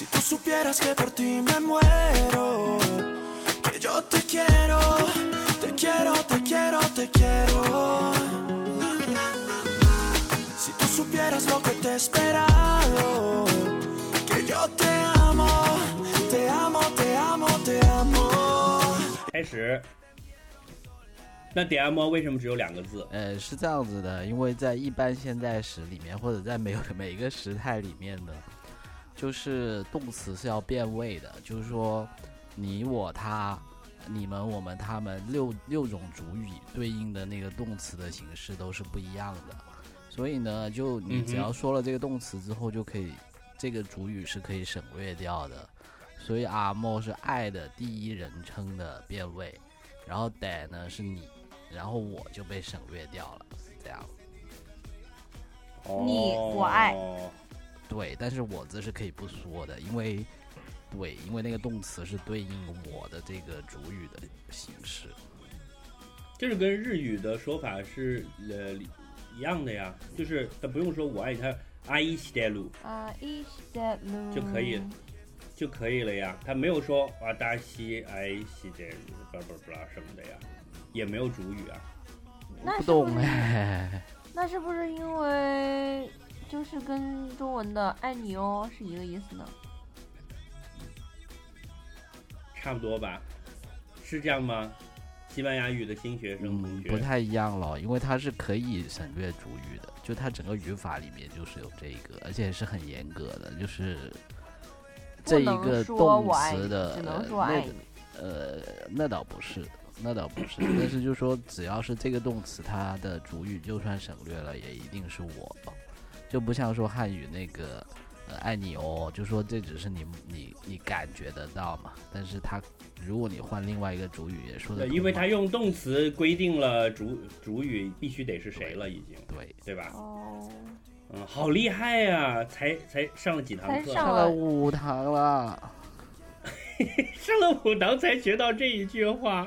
Si tú supieras que por ti me muero, que yo te quiero, te quiero, te quiero, te quiero. Si tú supieras lo que te he esperado, que yo te amo, te amo, te amo, te amo. 开始。那 DM 为什么只有两个字？呃，是这样子的，因为在一般现在时里面，或者在每每一个时态里面的，就是动词是要变位的，就是说你我他、你们我们他们六六种主语对应的那个动词的形式都是不一样的，所以呢，就你只要说了这个动词之后，就可以这个主语是可以省略掉的，所以阿莫是爱的第一人称的变位，然后得呢是你。然后我就被省略掉了，这样。你我爱，对，但是我字是可以不说的，因为，对，因为那个动词是对应我的这个主语的形式。这是跟日语的说法是呃一样的呀，就是他不用说我爱他，阿伊西德鲁，阿伊西德鲁就可以就可以了呀，他没有说哇达西爱西德鲁，不不不什么的呀。也没有主语啊，不懂哎。那是不是因为就是跟中文的“爱你哦”是一个意思呢？差不多吧，是这样吗？西班牙语的新学生同学不太一样了，因为它是可以省略主语的，就它整个语法里面就是有这一个，而且是很严格的，就是这一个动词的那个呃，那倒不是。那倒不是，但是就说只要是这个动词，它的主语就算省略了，也一定是我，就不像说汉语那个呃爱你哦，就说这只是你你你感觉得到嘛，但是它如果你换另外一个主语也说的，因为它用动词规定了主主语必须得是谁了，已经对对吧？哦，嗯，好厉害呀，才才上了几堂课？上了五堂了。上了五堂才学到这一句话。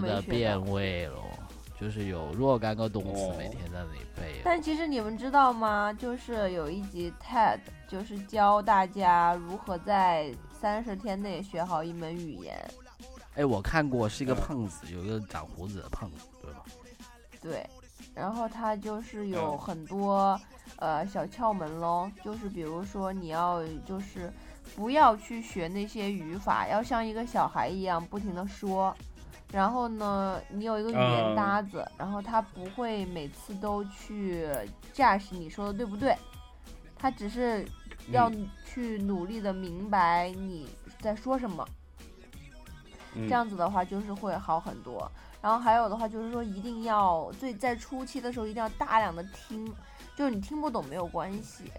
的变味了。就是有若干个动词每天在那里背，但其实你们知道吗？就是有一集 TED，就是教大家如何在三十天内学好一门语言。哎，我看过，是一个胖子，有一个长胡子的胖子，对吧？对，然后他就是有很多呃小窍门喽，就是比如说你要就是不要去学那些语法，要像一个小孩一样不停的说。然后呢，你有一个语言搭子，然后他不会每次都去 judge 你说的对不对，他只是要去努力的明白你在说什么。这样子的话就是会好很多。然后还有的话就是说，一定要最在初期的时候一定要大量的听，就是你听不懂没有关系，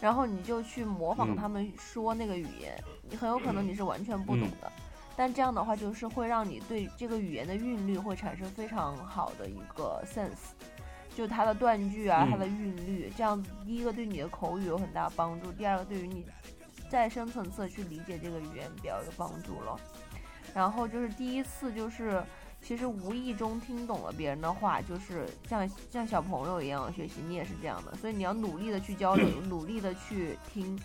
然后你就去模仿他们说那个语言，你很有可能你是完全不懂的。但这样的话，就是会让你对这个语言的韵律会产生非常好的一个 sense，就它的断句啊，它的韵律，这样子第一个对你的口语有很大帮助，第二个对于你再深层次的去理解这个语言比较有帮助了。然后就是第一次，就是其实无意中听懂了别人的话，就是像像小朋友一样学习，你也是这样的，所以你要努力的去交流，努力的去听。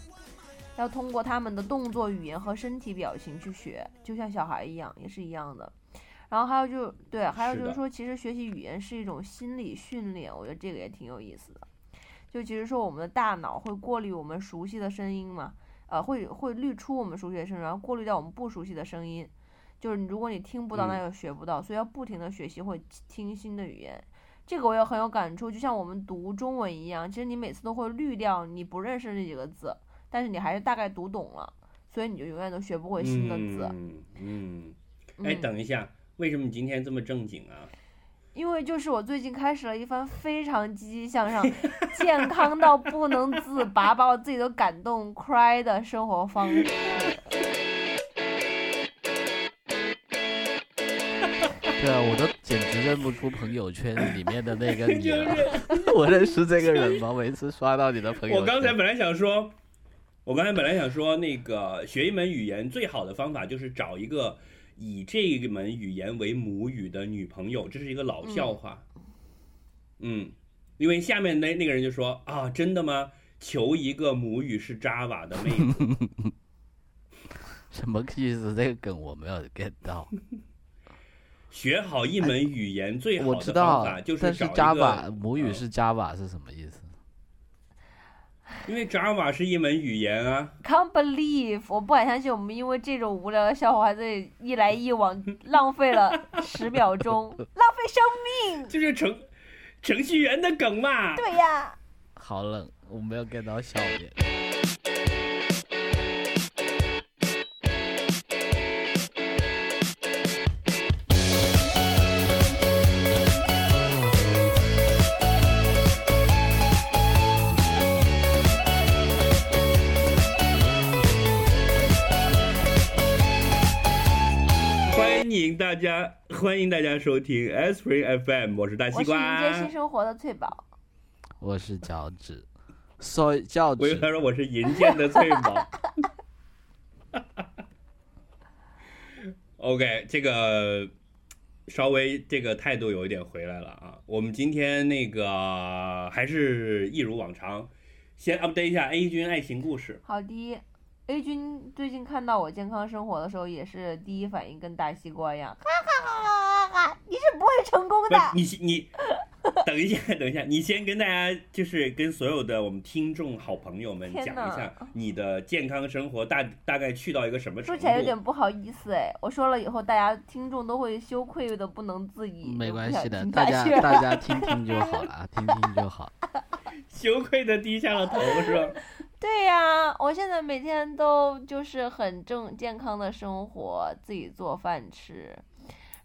要通过他们的动作语言和身体表情去学，就像小孩一样，也是一样的。然后还有就对，还有就是说，其实学习语言是一种心理训练，我觉得这个也挺有意思的。就其实说，我们的大脑会过滤我们熟悉的声音嘛，呃，会会滤出我们熟悉的声音，然后过滤掉我们不熟悉的声音。就是如果你听不到，那就学不到，所以要不停的学习或听新的语言。这个我也很有感触，就像我们读中文一样，其实你每次都会滤掉你不认识这几个字。但是你还是大概读懂了，所以你就永远都学不会新的字。嗯，哎，等一下，为什么你今天这么正经啊？因为就是我最近开始了一番非常积极向上、健康到不能自拔，把我自己都感动 cry 的生活方式。对啊，我都简直认不出朋友圈里面的那个你了。我认识这个人吗？每次刷到你的朋友圈，我刚才本来想说，我刚才本来想说，那个学一门语言最好的方法就是找一个以这一门语言为母语的女朋友，这是一个老笑话。嗯，因为下面那那个人就说啊，真的吗？求一个母语是 Java 的妹子。什么意思？这个梗我没有 get 到。学好一门语言最好的方法，就是是找一个 Java 母语嗯是 Java 是什么意思？因为 Java 是一门语言啊。Can't believe！我不敢相信，我们因为这种无聊的笑话，还在一来一往 浪费了十秒钟，浪费生命。就是程程序员的梗嘛。对呀，好冷，我没有 get 到笑点。家，欢迎大家收听 S Spring FM，我是大西我是迎接新。生活的翠宝。我是脚趾，所以叫我跟他说我是银剑的翠宝。OK，这个稍微这个态度有一点回来了啊。我们今天那个还是一如往常，先 update 一下 A 君爱情故事。好的，A 君最近看到我健康生活的时候，也是第一反应跟大西瓜一样，哈哈哈哈哈哈！你是不会成功的。是你你 等一下，等一下，你先跟大家就是跟所有的我们听众好朋友们讲一下你的健康生活大大概去到一个什么程度。说起来有点不好意思哎，我说了以后，大家听众都会羞愧的不能自已。没关系的，大家大家听听就好了，听听就好。羞愧的低下了头，是吧？对呀、我现在每天都就是很正健康的生活，自己做饭吃。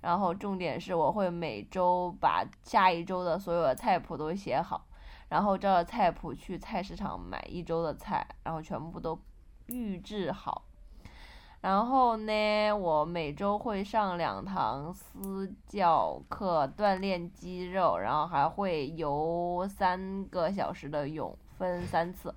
然后重点是我会每周把下一周的所有的菜谱都写好，然后照着菜谱去菜市场买一周的菜，然后全部都预制好。然后呢，我每周会上两堂私教课锻炼肌肉，然后还会游三个小时的泳，分三次。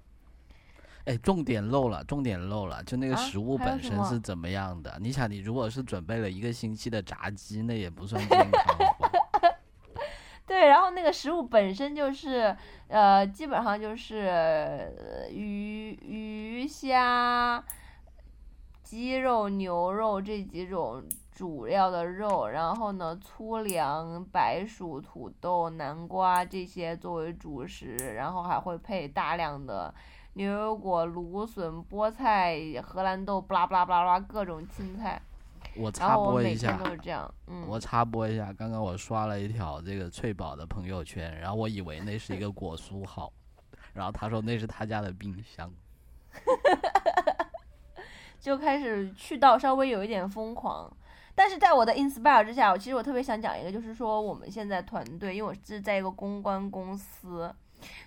哎，重点漏了，重点漏了，就那个啊食物本身是怎么样的？你想，你如果是准备了一个星期的炸鸡，那也不算健康吧？对，然后那个食物本身就是，呃，基本上就是呃鱼、鱼虾、鸡肉、牛肉这几种主料的肉，然后呢，粗粮、白薯、土豆、南瓜这些作为主食，然后还会配大量的牛油果、芦笋、菠菜、荷兰豆，巴拉巴拉巴拉巴拉各种青菜。我插播一下每天都，是这样，嗯。我插播一下，刚刚我刷了一条这个翠宝的朋友圈，然后我以为那是一个果蔬号，然后他说那是他家的冰箱。就开始去到稍微有一点疯狂。但是在我的 inspire 之下，我其实我特别想讲一个，就是说我们现在团队，因为我是在一个公关公司，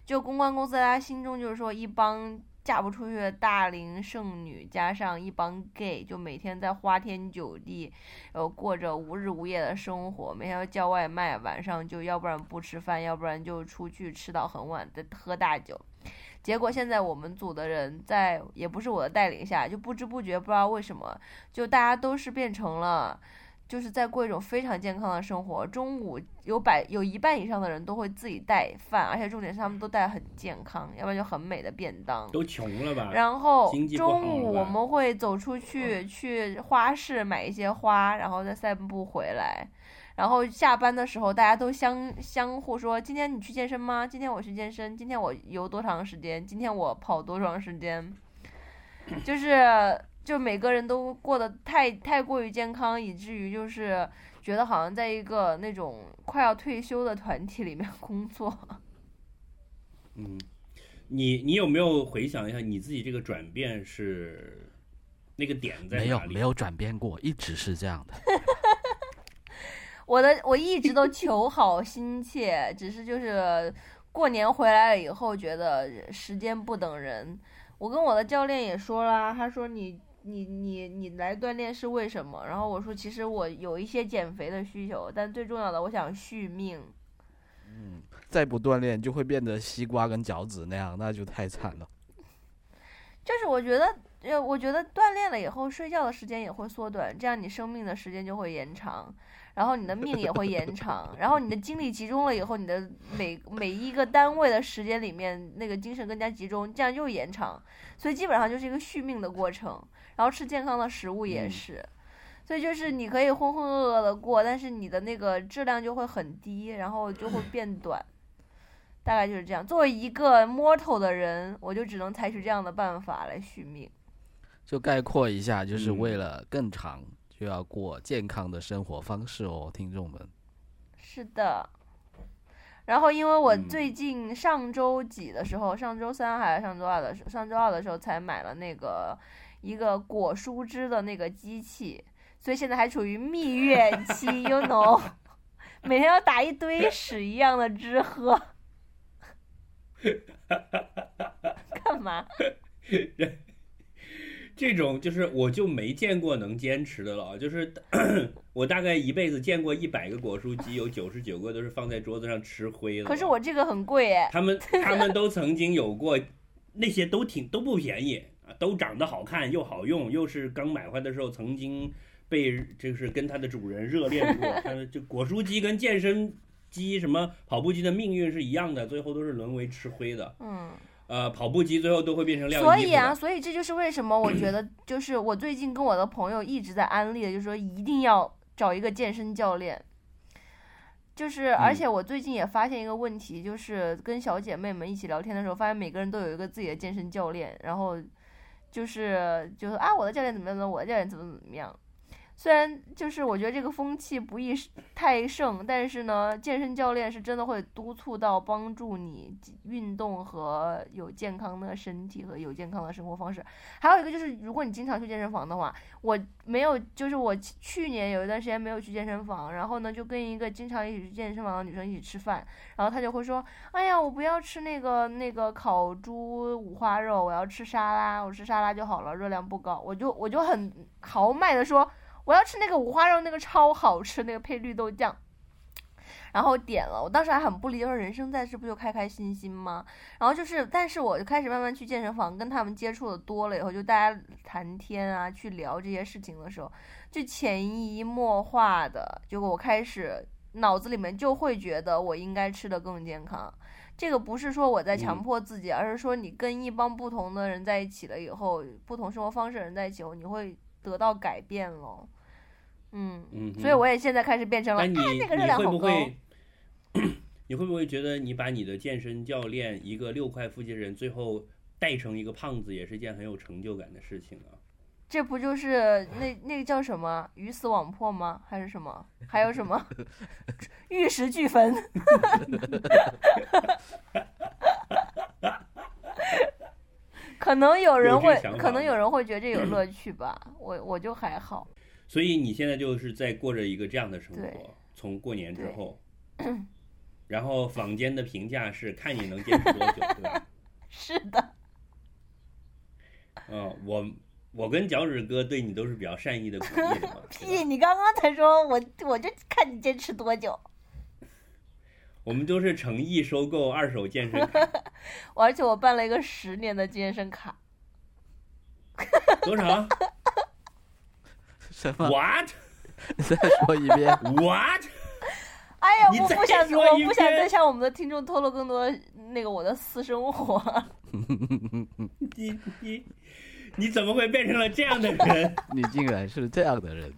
就公关公司，大家心中就是说一帮嫁不出去的大龄剩女，加上一帮 gay，就每天在花天酒地，呃，过着无日无夜的生活，每天要叫外卖，晚上就要不然不吃饭，要不然就出去吃到很晚，再喝大酒。结果现在我们组的人在也不是我的带领下，就不知不觉不知道为什么，就大家都是变成了，就是在过一种非常健康的生活。中午有百有一半以上的人都会自己带饭，而且重点是他们都带很健康，要不然就很美的便当。都穷了吧？然后中午我们会走出去去花市买一些花，然后再散步回来。然后下班的时候，大家都相相互说：“今天你去健身吗？今天我去健身。今天我游多长时间？今天我跑多长时间？”就是就每个人都过得太太过于健康，以至于就是觉得好像在一个那种快要退休的团体里面工作。嗯，你你有没有回想一下你自己这个转变是那个点在哪里？没有没有转变过，一直是这样的。我的我一直都求好心切，只是就是过年回来了以后，觉得时间不等人。我跟我的教练也说了，他说你你你你来锻炼是为什么？然后我说其实我有一些减肥的需求，但最重要的我想续命。嗯再不锻炼就会变得西瓜跟脚趾那样，那就太惨了。就是我觉得，呃，我觉得锻炼了以后，睡觉的时间也会缩短，这样你生命的时间就会延长，然后你的命也会延长，然后你的精力集中了以后，你的每每一个单位的时间里面，那个精神更加集中，这样又延长，所以基本上就是一个续命的过程。然后吃健康的食物也嗯是，所以就是你可以浑浑噩噩的过，但是你的那个质量就会很低，然后就会 变短。大概就是这样。作为一个 mortal 的人，我就只能采取这样的办法来续命。就概括一下，就是嗯为了更长，就要过健康的生活方式哦，听众们。是的。然后，因为我嗯最近上周几的时候，上周三还是上周二的时候，上周二的时候才买了那个一个果蔬汁的那个机器，所以现在还处于蜜月期，you know，每天要打一堆屎一样的汁喝。干嘛？这种就是我就没见过能坚持的了，就是 我大概一辈子见过一百个果蔬机，有九十九个都是放在桌子上吃灰了。可是我这个很贵哎。他们 他们都曾经有过，那些都挺都不便宜啊，都长得好看又好用，又是刚买回来的时候曾经被就是跟它的主人热恋过。它就果蔬机跟健身机什么跑步机的命运是一样的，最后都是沦为吃灰的。嗯。呃，跑步机最后都会变成晾衣服的。所以啊，所以这就是为什么我觉得，就是我最近跟我的朋友一直在安利的，就是说一定要找一个健身教练。就是，而嗯且我最近也发现一个问题，就是跟小姐妹们一起聊天的时候，发现每个人都有一个自己的健身教练，然后就是就是啊，我的教练怎么样怎么样，我的教练怎么怎么样。虽然就是我觉得这个风气不宜太盛，但是呢，健身教练是真的会督促到帮助你运动和有健康的身体和有健康的生活方式。还有一个就是，如果你经常去健身房的话，我没有，就是我去年有一段时间没有去健身房，然后呢，就跟一个经常一起去健身房的女生一起吃饭，然后她就会说，哎呀，我不要吃那个那个烤猪五花肉，我要吃沙拉，我吃沙拉就好了，热量不高。我就我就很豪迈的说。我要吃那个五花肉，那个超好吃，那个配绿豆酱。然后点了，我当时还很不理解，说人生在世不就开开心心吗？然后就是，但是我就开始慢慢去健身房，跟他们接触的多了以后，就大家谈天啊，去聊这些事情的时候，就潜移默化的，结果我开始脑子里面就会觉得我应该吃的更健康。这个不是说我在强迫自己，而是说你跟一帮不同的人在一起了以后，不同生活方式的人在一起后，你会得到改变了。嗯，嗯，所以我也现在开始变成了，但你、哎，那个热你量好高。会不会？你会不会觉得你把你的健身教练一个六块腹肌人，最后带成一个胖子，也是一件很有成就感的事情啊？这不就是那那个叫什么鱼死网破吗？还是什么？还有什么 玉石俱焚？可能有人会可能有人会觉得这有乐趣吧。我我就还好。所以你现在就是在过着一个这样的生活，从过年之后，然后坊间的评价是看你能坚持多久，对吧？是的，嗯，我我跟脚趾哥对你都是比较善意的鼓励。屁！你刚刚才说我，我就看你坚持多久。我们都是诚意收购二手健身卡，而且我办了一个十年的健身卡，多少什么？？What 你 再说一遍。What？哎呀，我不想，我不想再向我们的听众透露更多那个我的私生活。你你你怎么会变成了这样的人？你竟然是这样的人，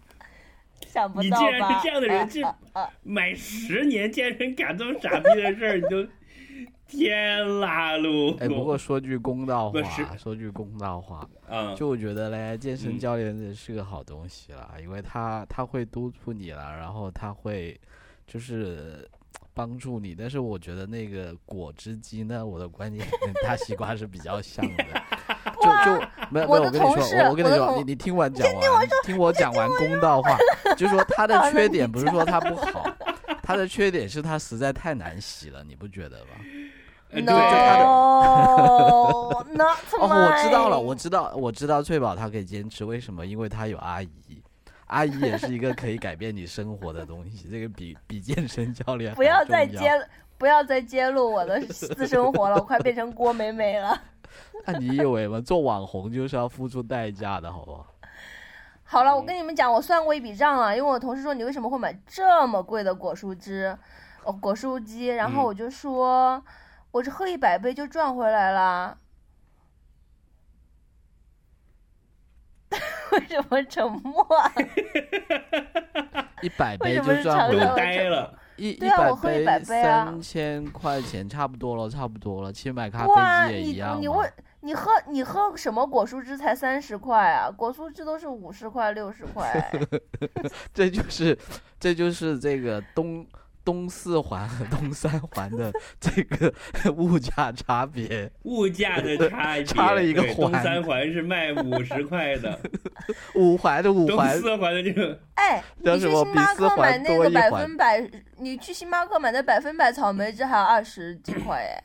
想不到吧？你竟然是这样的人，呃这买十年健身卡这么傻逼的事儿，你就天啦噜！哎，不过说句公道话，说句公道话，嗯，就我觉得嘞，健身嗯教练这是个好东西啦，因为他他会督促你了，然后他会就是帮助你。但是我觉得那个果汁机呢，我的观点跟大西瓜是比较像的，就就没有没有，我跟你说，我我跟你说，你你听我讲完，听我讲完公道话，就是说他的缺点不是说他不好，他的缺点是他实在太难洗了，你不觉得吗？呃对，No，not 哦，我知道了，我知道，我知道翠宝她可以坚持，为什么？因为她有阿姨，阿姨也是一个可以改变你生活的东西，这个比比健身教练不要再揭，不要再揭露我的私生活了，我快变成郭美美了。那你以为吗？做网红就是要付出代价的，好不好？好了，我跟你们讲，我算过一笔账了，因为我同事说你为什么会买这么贵的果蔬汁，哦，果蔬机，然后嗯我就说，我这喝一百杯就赚回来了。为什么沉默啊？一百杯就赚回来呆了。一对啊我喝杯100杯啊三千块钱，差不多了，差不多了。其实买咖，啡机也一样你问你喝你喝什么果蔬汁才三十块啊？果蔬汁都是五十块六十块。这就是这就是这个东东四环和东三环的这个 物价差别。物价的差 别，差了一个环东三环是卖五十块的，五环的五东环，四环的这个哎，你去星巴克买那个百分百，你去星巴克买的百分百草莓汁还有二十几 块哎。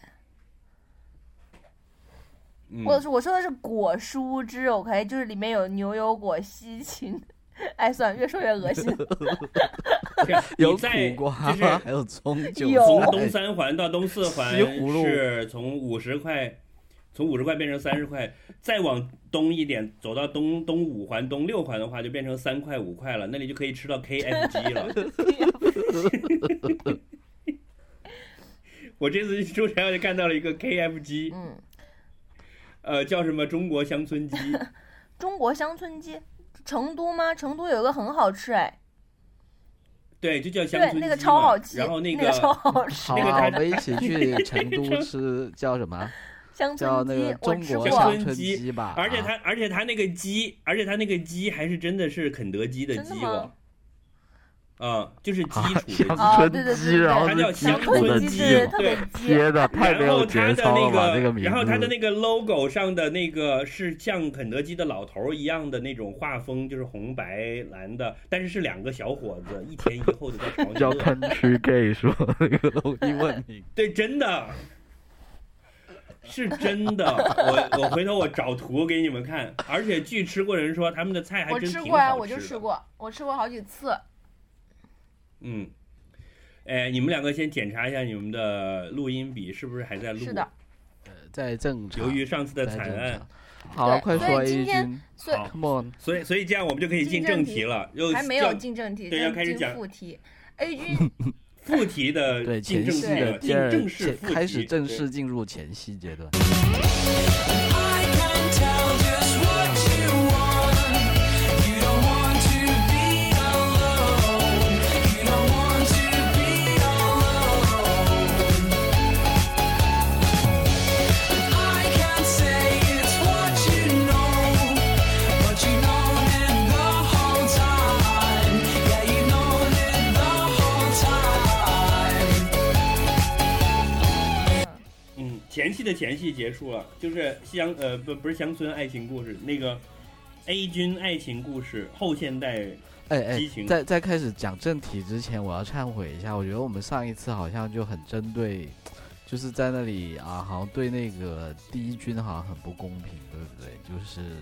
嗯我说我说的是果蔬汁，OK，就是里面有牛油果、西芹。哎，算了，越说越恶心。有在苦瓜，就是还有葱韭有。从东三环到东四环西葫芦是从五十块，从五十块变成三十块，再往东一点走到东东五环、东六环的话，就变成三块五块了，那里就可以吃到 KFG 了。我这次去出差就看到了一个 KFG，嗯，呃，叫什么？中国乡村鸡，中国乡村鸡，成都吗？成都有个很好吃哎，对，就叫乡对，村鸡那个超好吃，然 后那个超好吃，好啊，那个我们一起去 成都吃叫什么？乡叫村鸡那个，中国我吃过乡，村鸡鸡吧。啊而且它，而且它那个鸡，而且它那个鸡还是真的是肯德基的鸡哦吗，啊，就是基啊础的鸡。哦乡村对对鸡，对然后它叫乡础的鸡村鸡对，嘛特别鸡。天呐，太没有然后它的节操了那吧！这个，名字。然后它的那个 logo 上的那个是像肯德基的老头儿一样的那种画风，就是红白蓝的，但是是两个小伙子一前一后的在朝你叫。Country Gay 说那个都英文名。对，真的，是真的。我我回头我找图给你们看，而且据吃过人说，他们的菜还我真挺吃过呀，我好吃的。就吃过，我吃过好几次。嗯，哎，你们两个先检查一下你们的录音笔是不是还在录？是的，呃在正常。由于上次的惨案，好了，快说所以 A 今天所以好，Come on，所以所以这样我们就可以进正题了，又还没有进正题，对要开始讲。副题。A 君 副题的对进正题前戏的，进第二正式开始正式进入前戏阶段。I can tell 戏的前戏结束了，就是乡呃不不是乡村爱情故事，那个 A 军爱情故事后现代哎哎激情，在在开始讲正题之前，我要忏悔一下，我觉得我们上一次好像就很针对，就是在那里啊，好像对那个第一军好像很不公平，对不对？就是。嗯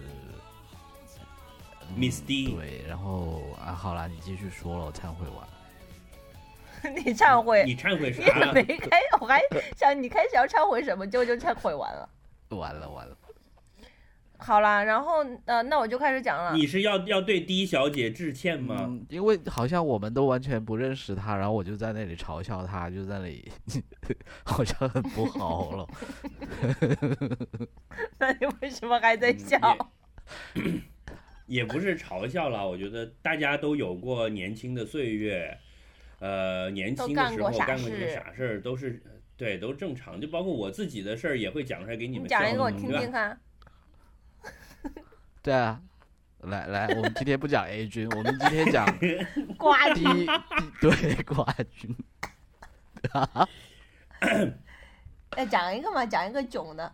Miss D 对，然后啊，好啦，你继续说了，我忏悔完。你忏悔，你忏悔你啥也？没开，我还想你开始要忏悔什么，结果就忏悔完了。完了完了，好啦，然后呃，那我就开始讲了。你是要要对 D 小姐致歉吗？嗯，因为好像我们都完全不认识她，然后我就在那里嘲笑她，就在那里 好像很不好了。那你为什么还在嗯笑？也不是嘲笑了，我觉得大家都有过年轻的岁月，呃，年轻的时候干过傻干过这些事傻事儿，都是对，都正常。就包括我自己的事儿，也会讲出来给你你们笑讲一个我听听看。对啊，来来，我们今天不讲 A 君，我们今天讲 瓜第一，第 对冠军。哎，讲一个嘛，讲一个囧的。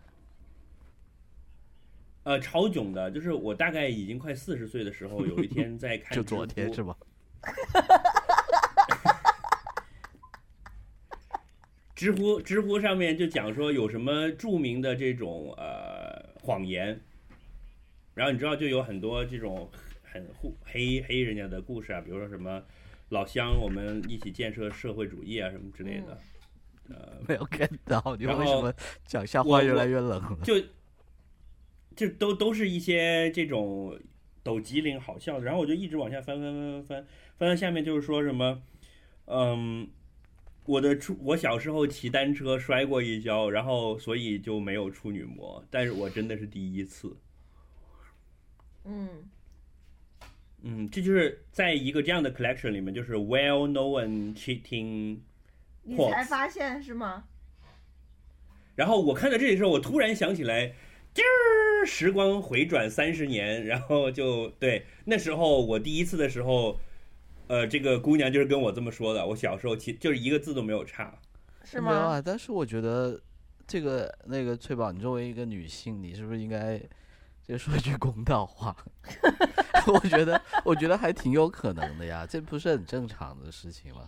呃，超囧的，就是我大概已经快四十岁的时候，有一天在看就昨天是吧？知乎知乎上面就讲说有什么著名的这种呃谎言，然后你知道就有很多这种很护黑黑人家的故事啊，比如说什么老乡我们一起建设社会主义啊什么之类的。呃 没有 get 到，你然后为什么讲笑话越来越冷了？就就都都是一些这种抖机灵好笑的，然后我就一直往下翻翻翻翻翻翻到下面就是说什么，嗯，我的处我小时候骑单车摔过一跤，然后所以就没有处女膜，但是我真的是第一次，嗯，嗯，这就是在一个这样的 collection 里面，就是 well known cheating 你才发现是吗？然后我看到这里的时候，我突然想起来，今儿时光回转三十年，然后就对那时候我第一次的时候，呃，这个姑娘就是跟我这么说的。我小时候其就是一个字都没有差。是吗？没有啊，但是我觉得这个那个翠宝，你作为一个女性，你是不是应该就说一句公道话？我觉得，我觉得还挺有可能的呀，这不是很正常的事情吗？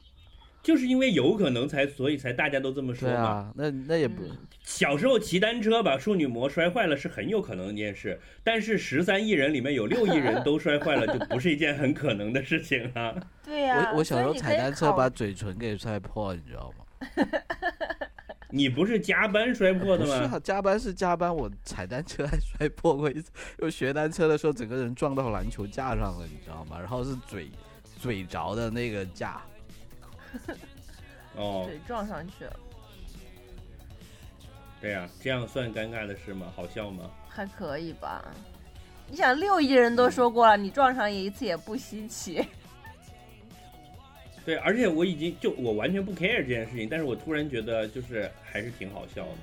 就是因为有可能才，所以才大家都这么说嘛。对啊，那那也不，嗯小时候骑单车把处女膜摔坏了是很有可能的一件事，但是十三亿人里面有六亿人都摔坏了，就不是一件很可能的事情啊。对呀、我我小时候踩单车把嘴唇给摔破，你知道吗？你不是加班摔破的吗？不是啊，加班是加班，我踩单车还摔破过一次。我学单车的时候，整个人撞到篮球架上了，你知道吗？然后是嘴嘴着的那个架，哦，对撞上去了，对呀、这样算尴尬的事吗？好笑吗？还可以吧？你想，六亿人都说过了，你撞上一次也不稀奇。对，而且我已经就我完全不 care 这件事情，但是我突然觉得就是还是挺好笑的。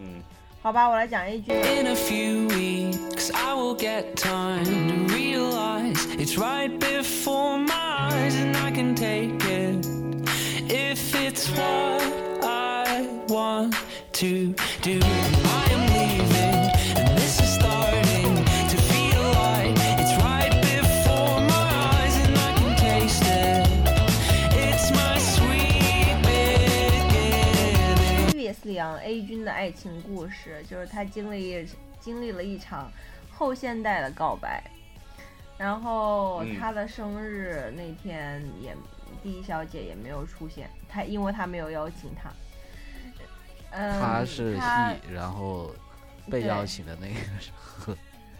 嗯，好吧，我来讲一句。 In a few weeks, I will get time to realize it's right before my eyes, and I can take it if it's what I want to do. I on A 君的爱情故事，就是他经历经历了一场后现代的告白，然后嗯他的生日那天也第一小姐也没有出现，他因为他没有邀请他。嗯，他是然后被邀请的那个是呵。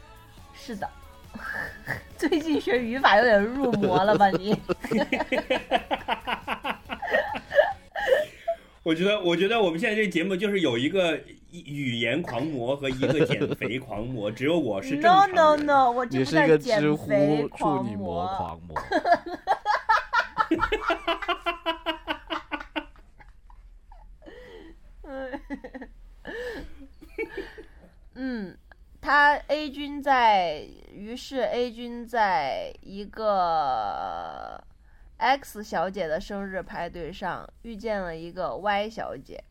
是的。最近学语法有点入魔了吧你？我觉得我觉得我们现在这个节目就是有一个语言狂魔和一个减肥狂魔，只有我是正 No 常 no 人。no，我是个知乎肥处狂女膜魔。狂魔，嗯，他 A 君在，于是 A 君在一个 X 小姐的生日派对上遇见了一个 Y 小姐，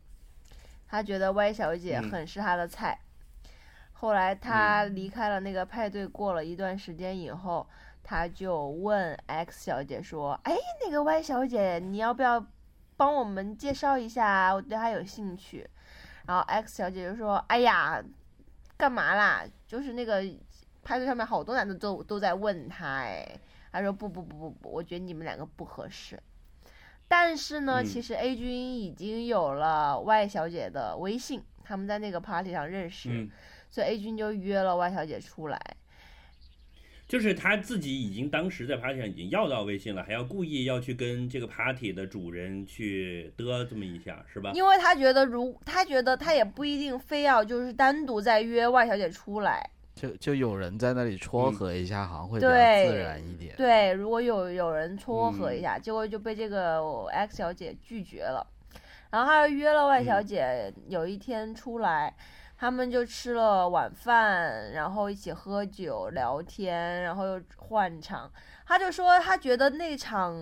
她觉得 Y 小姐嗯很是她的菜。后来她离开了那个派对，过了一段时间以后，她就问 X 小姐说：“哎，那个 Y 小姐，你要不要帮我们介绍一下啊？我对她有兴趣。”然后 X 小姐就说：“哎呀，干嘛啦？就是那个派对上面好多男的都都在问她，哎，他说不不不不不，我觉得你们两个不合适。但是呢，嗯其实 A 君已经有了 Y 小姐的微信，他们在那个 party 上认识，嗯，所以 A 君就约了 Y 小姐出来。就是他自己已经当时在 party 上已经要到微信了，还要故意要去跟这个 party 的主人去嘚这么一下，是吧？因为他觉得如他觉得他也不一定非要就是单独再约 Y 小姐出来，就就有人在那里撮嗯合一下，好像会比较自然一点。对，如果有有人撮合一嗯下，结果就被这个 X 小姐拒绝了，然后他又约了 Y 小嗯姐有一天出来，他们就吃了晚饭，然后一起喝酒聊天，然后又换场。他就说他觉得那场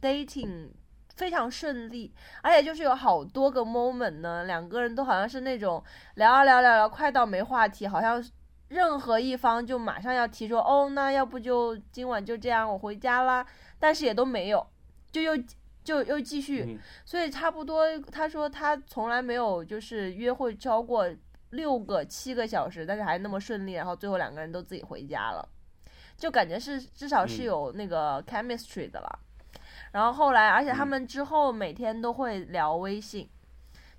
dating 非常顺利，而且就是有好多个 moment 呢，两个人都好像是那种聊啊聊聊聊，快到没话题，好像任何一方就马上要提出，哦，那要不就今晚就这样，我回家啦。但是也都没有，就又就又继续，嗯所以差不多，他说他从来没有就是约会超过六个七个小时，但是还那么顺利，然后最后两个人都自己回家了，就感觉是至少是嗯有那个 chemistry 的了。然后后来，而且他嗯们之后每天都会聊微信，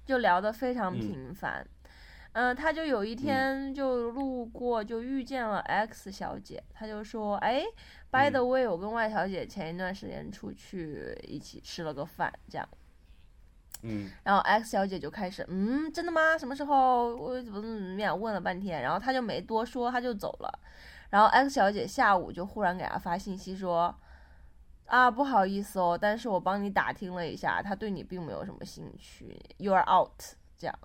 就聊得非常嗯频繁。嗯、他就有一天就路过，就遇见了 X 小姐，他就说：“哎，by 嗯 the way，我跟 Y 小姐前一段时间出去一起吃了个饭，这样。”嗯然后 X 小姐就开始，嗯，真的吗？什么时候？我怎么怎么怎么样？问了半天，然后他就没多说，他就走了。然后 X 小姐下午就忽然给他发信息说，啊，不好意思哦，但是我帮你打听了一下，他对你并没有什么兴趣，You are out，这样。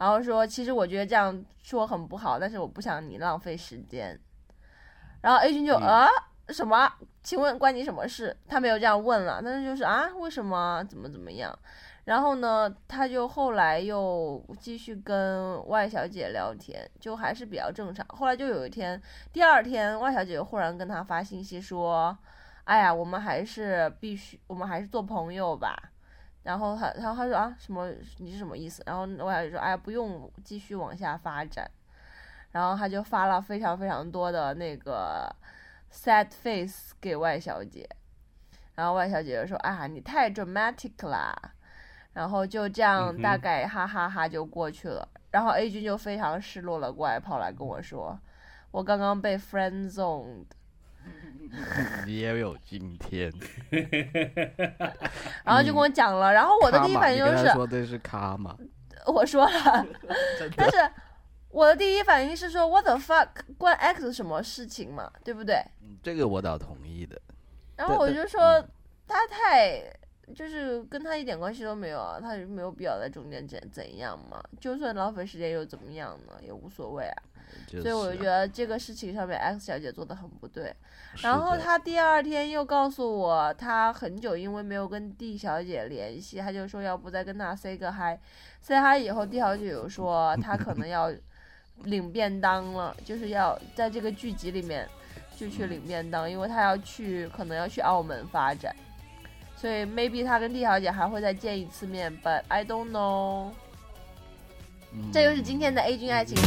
然后说，其实我觉得这样说很不好，但是我不想你浪费时间。然后 A 君就嗯啊、什么？请问关你什么事？他没有这样问了，但是就是啊，为什么？怎么怎么样？然后呢，他就后来又继续跟 Y 小姐聊天，就还是比较正常。后来就有一天，第二天 Y 小姐忽然跟他发信息说：“哎呀，我们还是必须，我们还是做朋友吧。”然后他，然后他说啊，什么？你是什么意思？然后小姐说：“哎呀，不用继续往下发展。”然后他就发了非常非常多的那个 sad face 给外小姐，然后外小姐就说：“啊，你太 dramatic 啦。”然后就这样大概哈哈哈就过去了。然后 A 君就非常失落了，过来跑来跟我说：“我刚刚被 friend zoned。你也有今天。”然后就跟我讲了。然后我的第一反应就是，说这是卡嘛，我说了，但是我的第一反应是说，What the fuck，关 X 什么事情嘛，对不对？嗯这个我倒同意的。然后我就说他太就是跟他一点关系都没有啊，他就没有必要在中间怎怎样嘛，就算浪费时间又怎么样呢，也无所谓啊。就是所以我就觉啊得这个事情上面 X 小姐做的很不对。然后她第二天又告诉我，她很久因为没有跟 D 小姐联系，她就说要不再跟她 say 个 hi，say hi 以后，D 小姐有说她可能要领便当了，就是要在这个剧集里面就去领便当，因为她要去可能要去澳门发展，所以 maybe 她跟 D 小姐还会再见一次面，but I don't know。嗯这就是今天的 A 君爱情。I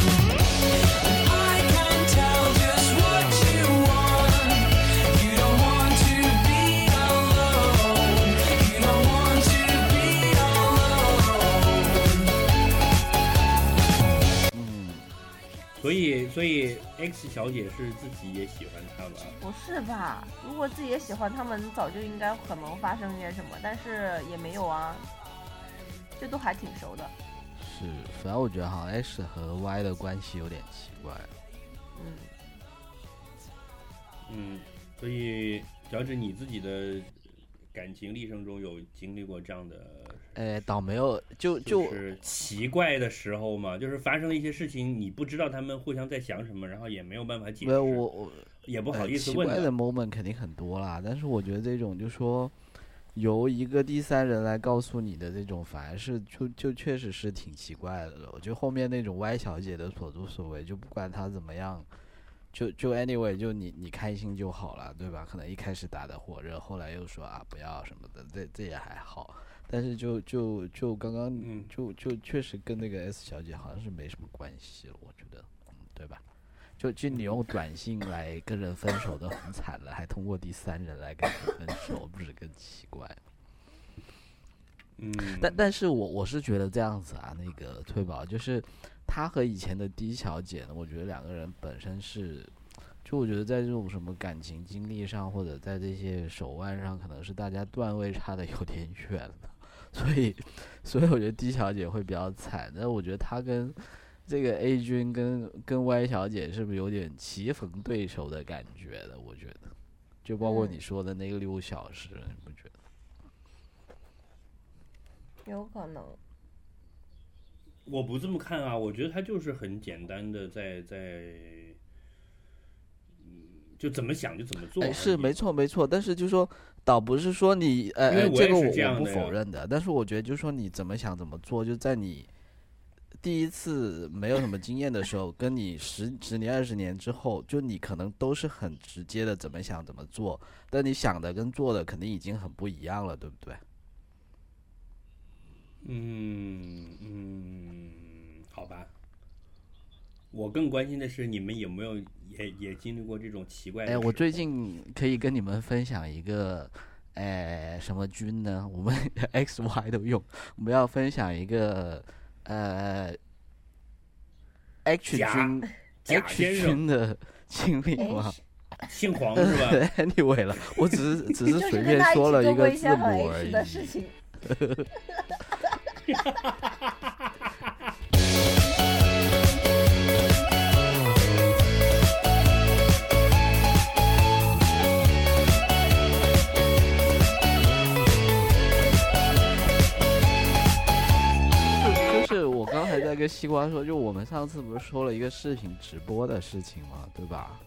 can tell just what you want. You don't want to be alone. You don't want to be alone. 嗯，所以所以 X 小姐是自己也喜欢他吧？不是吧？如果自己也喜欢他们，早就应该可能发生些什么，但是也没有啊，这都还挺熟的。是，反正我觉得好像 X 和 Y 的关系有点奇怪。嗯，嗯，所以脚趾你自己的感情历程中有经历过这样的，哎，倒没有，就就就是奇怪的时候嘛，就是发生了一些事情，你不知道他们互相在想什么，然后也没有办法解释，没有我我也不好呃意思问奇怪的 moment 肯定很多啦，但是我觉得这种就说由一个第三人来告诉你的这种，反而是就就确实是挺奇怪的了。我觉得后面那种歪小姐的所作所为，就不管她怎么样，就就 anyway 就你你开心就好了，对吧？可能一开始打的火热，后来又说啊不要什么的，这这也还好。但是就就就刚刚嗯就就确实跟那个 S 小姐好像是没什么关系了，我觉得，嗯，对吧？就就你用短信来跟人分手都很惨了，还通过第三人来跟人分手，不是更奇怪？嗯，但但是我我是觉得这样子啊，那个退保就是他和以前的 D 小姐呢，我觉得两个人本身是，就我觉得在这种什么感情经历上，或者在这些手腕上，可能是大家段位差的有点远了，所以所以我觉得 D 小姐会比较惨，但我觉得她跟这个 A 君跟跟 Y 小姐是不是有点棋逢对手的感觉的？我觉得，就包括嗯你说的那个六小时，你不觉得？有可能。我不这么看啊，我觉得他就是很简单的在在，嗯，就怎么想就怎么做是没错没错，但是就说倒不是说你呃因为呃这个我我也是这样不否认的，但是我觉得就是说你怎么想怎么做，就在你第一次没有什么经验的时候，跟你十十年二十年之后，就你可能都是很直接的怎么想怎么做，但你想的跟做的肯定已经很不一样了，对不对？嗯嗯，好吧。我更关心的是你们有没有也也经历过这种奇怪的哎，我最近可以跟你们分享一个哎什么军呢？我们 X Y 都用，我们要分享一个呃 H 贾军 H 先生军的经历吗？姓黄是吧？？Anyway 了，我只是 只是是随便说了一个字母很而已。在跟西瓜说，就我们上次不是说了一个视频直播的事情嘛，对吧？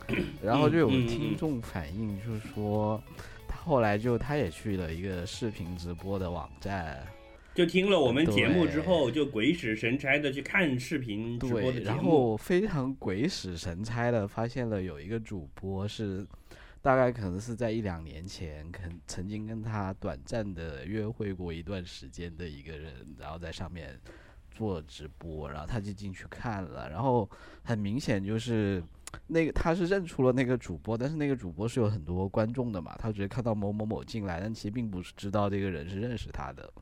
然后就有听嗯众反映，就是说他后来就他也去了一个视频直播的网站，就听了我们节目之后，就鬼使神差的去看视频直播的对，节然。后非常鬼使神差的发现了有一个主播是。大概可能是在一两年前，可能曾经跟他短暂的约会过一段时间的一个人，然后在上面做直播，然后他就进去看了，然后很明显就是那个他是认出了那个主播，但是那个主播是有很多观众的嘛，他只是看到某某某进来，但其实并不是知道这个人是认识他的，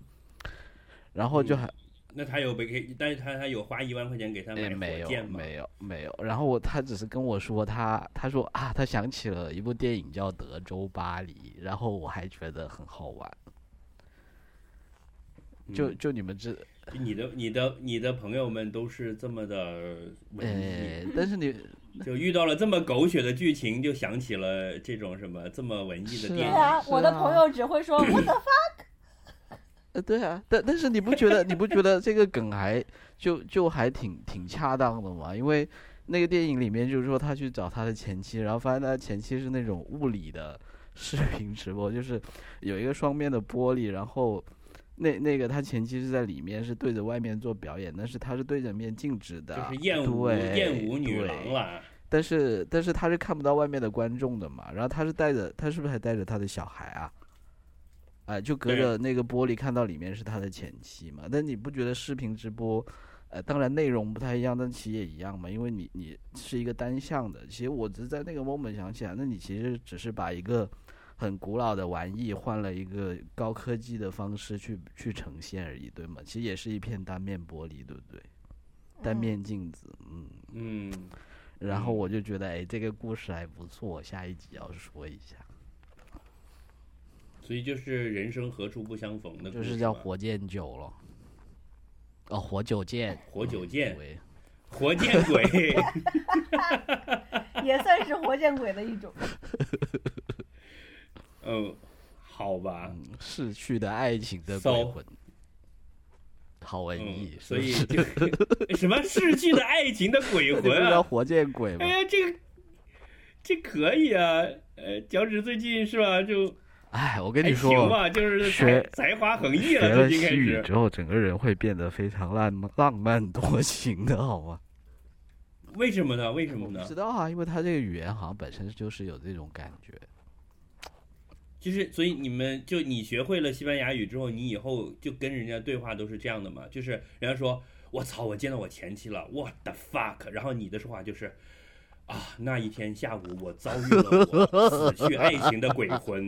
然后就嗯还那他有被给，但是他他有花一万块钱给他没有火箭吗？没有没有，然后我他只是跟我说他他说啊，他想起了一部电影叫《德州巴黎》，然后我还觉得很好玩。就嗯就你们知，就你的你的你的朋友们都是这么的文呃艺，，但是你就遇到了这么狗血的剧情，就想起了这种什么这么文艺的电影。对啊，我的啊朋友只会说 What the fuck 呃对啊，但但是你不觉得你不觉得这个梗还就就还挺挺恰当的吗？因为那个电影里面就是说他去找他的前妻，然后发现他前妻是那种物理的视频直播，就是有一个双面的玻璃，然后那那个他前妻是在里面是对着外面做表演，但是他是对着面静止的，就是艳舞对艳舞女郎了，但是但是他是看不到外面的观众的嘛，然后他是带着他是不是还带着他的小孩啊？哎、就隔着那个玻璃看到里面是他的前妻嘛？但你不觉得视频直播，呃，当然内容不太一样，但其实也一样嘛，因为你你是一个单向的。其实我只是在那个 moment 想起来，那你其实只是把一个很古老的玩意换了一个高科技的方式去去呈现而已，对吗？其实也是一片单面玻璃，对不对？单嗯面镜子，嗯。嗯，然后嗯我就觉得，哎，这个故事还不错，下一集要说一下，所以就是人生何处不相逢的故事，就是叫火箭酒了。哦，火九剑，活久见，对，活见鬼，也算是活见鬼的一种。嗯，好吧，嗯，逝去的爱情的鬼 So- 魂，好文嗯艺，，所以就 什么逝去的爱情的鬼魂啊，叫活见鬼吗哎？呀，这个这可以啊，呃，脚趾最近是吧，就哎，我跟你说，行吧，就是才才华横溢学了，了最近开始。西语之后，整个人会变得非常浪漫、浪漫多情的，好吗？为什么呢？为什么呢不知？道啊，因为他这个语言好像本身就是有这种感觉。就是所以你们就你学会了西班牙语之后，你以后就跟人家对话都是这样的嘛？就是人家说我操，我见到我前妻了，what the fuck，然后你的说话就是。啊，那一天下午，我遭遇了我死去爱情的鬼魂。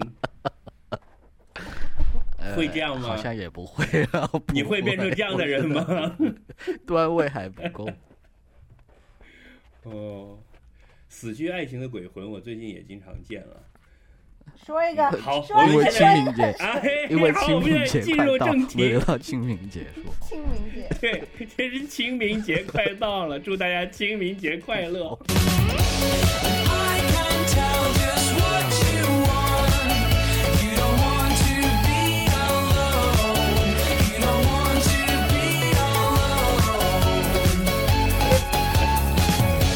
会这样吗好像也不会啊。你会变成这样的人吗？段位还不够。哦，死去爱情的鬼魂，我最近也经常见了。说一个，好因为我们现在一个清明节，啊，嘿因为好，我清明们现在进节快到，入正题我们。到清明节说。清明节。对，这是清明节快到了，祝大家清明节快乐。I can tell just what you want. You don't want to be alone. You don't want to be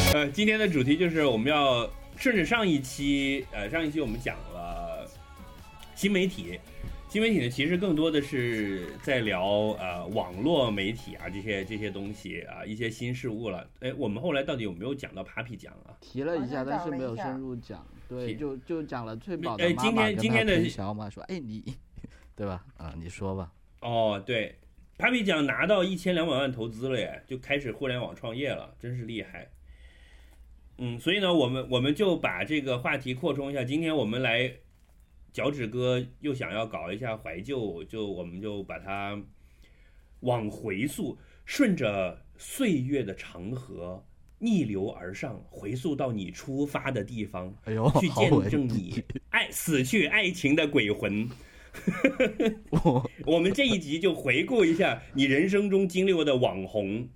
alone. 呃，今天的主题就是我们要顺着上一期，呃，上一期我们讲了新媒体，新媒体呢其实更多的是在聊呃网络媒体啊这些这些东西啊一些新事物了。哎，我们后来到底有没有讲到 Papi 酱啊？提了一下，但是没有深入讲。对，就就讲了翠宝哎今的妈妈跟他天今天的推销嘛，说哎你，对吧？啊，你说吧。哦，对，Papi 酱拿到一千两百万投资了耶，就开始互联网创业了，真是厉害。嗯，所以呢，我们我们就把这个话题扩充一下。今天我们来脚趾哥又想要搞一下怀旧，就我们就把它往回溯，顺着岁月的长河逆流而上，回溯到你出发的地方，哎呦，去见证你爱死去爱情的鬼魂。我 我们这一集就回顾一下你人生中经历过的网红，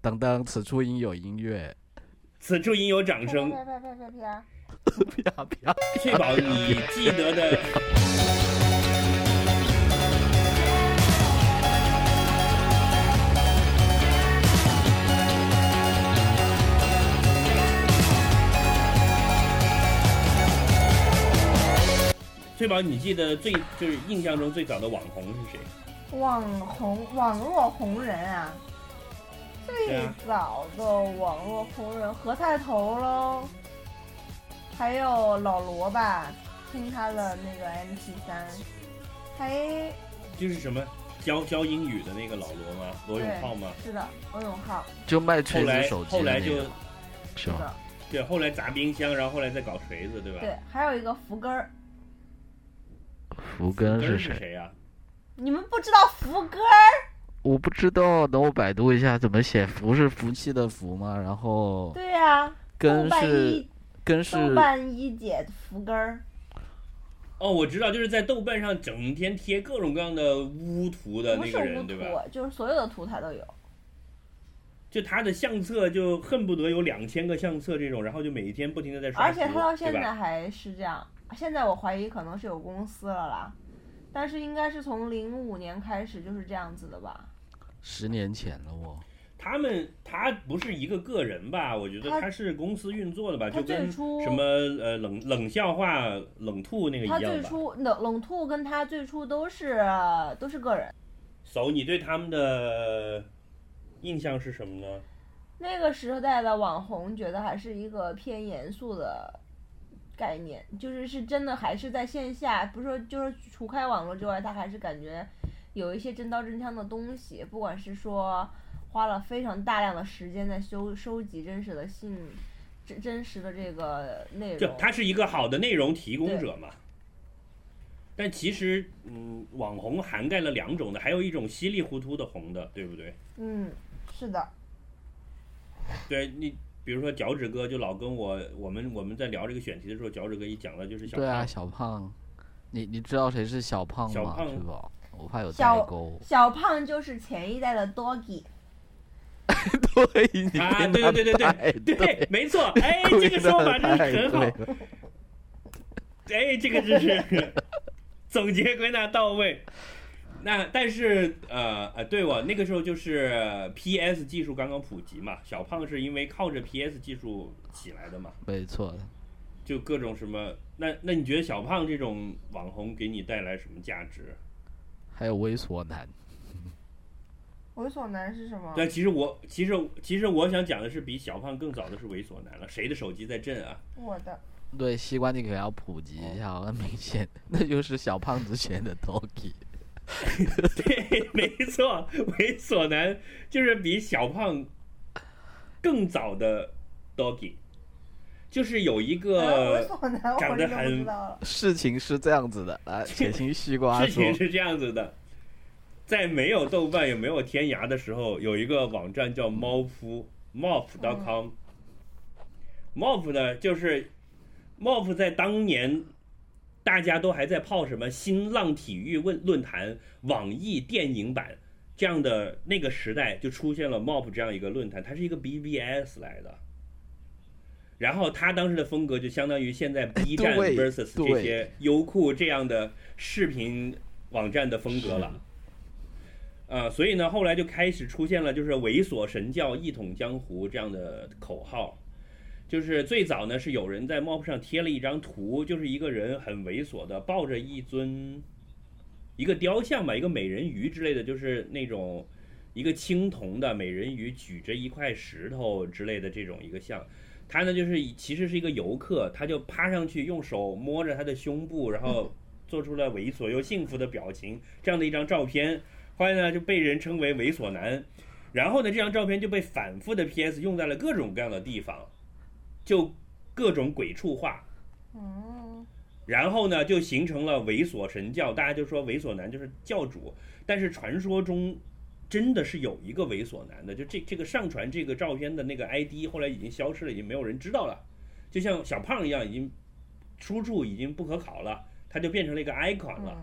等等，此处应有音乐，此处应有掌声。啪啪啪啪啪。啪啪。确保你记得的。翠宝你记得最就是印象中最早的网红是谁？网红网络红人啊，最早的网络红人何太头喽，还有老罗吧，听他的那个 MP 三，还就是什么教教英语的那个老罗吗？罗永浩吗？是的，罗永浩，就卖锤子手机后来就的那个是的，对，后来砸冰箱，然后后来再搞锤子，对吧？对，还有一个福根儿，福根根是谁？呀、你们不知道福根儿？我不知道，等我百度一下怎么写。福是福气的福吗？然后对呀、根是一根是豆瓣一姐福根儿，哦，我知道，就是在豆瓣上整天贴各种各样的污图的那个人，对吧？图，就是所有的图他都有。就他的相册就恨不得有两千个相册这种，然后就每一天不停的在刷而，且他到现？在还是这样，现在我怀疑可能是有公司了啦，但是应该是从零五年开始就是这样子的吧？十年前了我。他们他不是一个个人吧？我觉得他他是公司运作的吧，就跟什么呃冷冷笑话、冷吐那个他一样吧。最初冷冷兔跟他最初都是都是个人，手，你对他们的印象是什么呢？那个时代的网红觉得还是一个偏严肃的概念，就是是真的还是在线下，不是说就是除开网络之外，他还是感觉有一些真刀真枪的东西，不管是说花了非常大量的时间在收收集真实的信真真实的这个内容，就他是一个好的内容提供者嘛。但其实，嗯，网红涵盖了两种的，还有一种稀里糊涂的红的，对不对？嗯，是的，对你，比如说脚趾哥就老跟我，我们我们在聊这个选题的时候，脚趾哥一讲了就是小对啊，胖，小胖，你你知道谁是小胖吗？小胖是吧？我怕有代小沟。小胖就是前一代的 Doggy，对，你啊，跟对对对对对对，没错，哎，这个说法真太是很好，哎，这个真是总结归纳到位。那但是呃呃，对我那个时候就是 PS 技术刚刚普及嘛，小胖是因为靠着 PS 技术起来的嘛，没错，就各种什么。那那你觉得小胖这种网红给你带来什么价值？还有猥琐男，猥琐男是什么？对，其实我其实其实我想讲的是比小胖更早的是猥琐男了。谁的手机在震啊？我的。对，西瓜你可要普及一下，很明显，那就是小胖子选的 Toki。对，没错，猥琐男就是比小胖更早的 doggy，就是有一啊个猥琐男，我长得很知道了。事情是这样子的，来，且听西瓜说事情。是这样子的，在没有豆瓣也没有天涯的时候，有一个网站叫猫扑 mop.com。mop 呢，就是 mop 在当年大家都还在泡什么新浪体育论论坛、网易电影版这样的那个时代，就出现了 mop 这样一个论坛，它是一个 BBS 来的。然后他当时的风格就相当于现在 B 站 versus 这些优酷这样的视频网站的风格了。呃，所以呢，后来就开始出现了就是猥琐神教、一统江湖这样的口号。就是最早呢，是有人在 MOP 上贴了一张图，就是一个人很猥琐的抱着一尊一个雕像吧，一个美人鱼之类的，就是那种一个青铜的美人鱼举着一块石头之类的这种一个像。他呢，就是其实是一个游客，他就趴上去，用手摸着他的胸部，然后做出了猥琐又幸福的表情，这样的一张照片。后来呢，就被人称为猥琐男。然后呢，这张照片就被反复的 PS 用在了各种各样的地方，就各种鬼畜化。嗯，然后呢就形成了猥琐神教，大家就说猥琐男就是教主，但是传说中真的是有一个猥琐男的，就这这个上传这个照片的那个 ID 后来已经消失了，已经没有人知道了，就像小胖一样，已经出处已经不可考了，他就变成了一个 icon 了。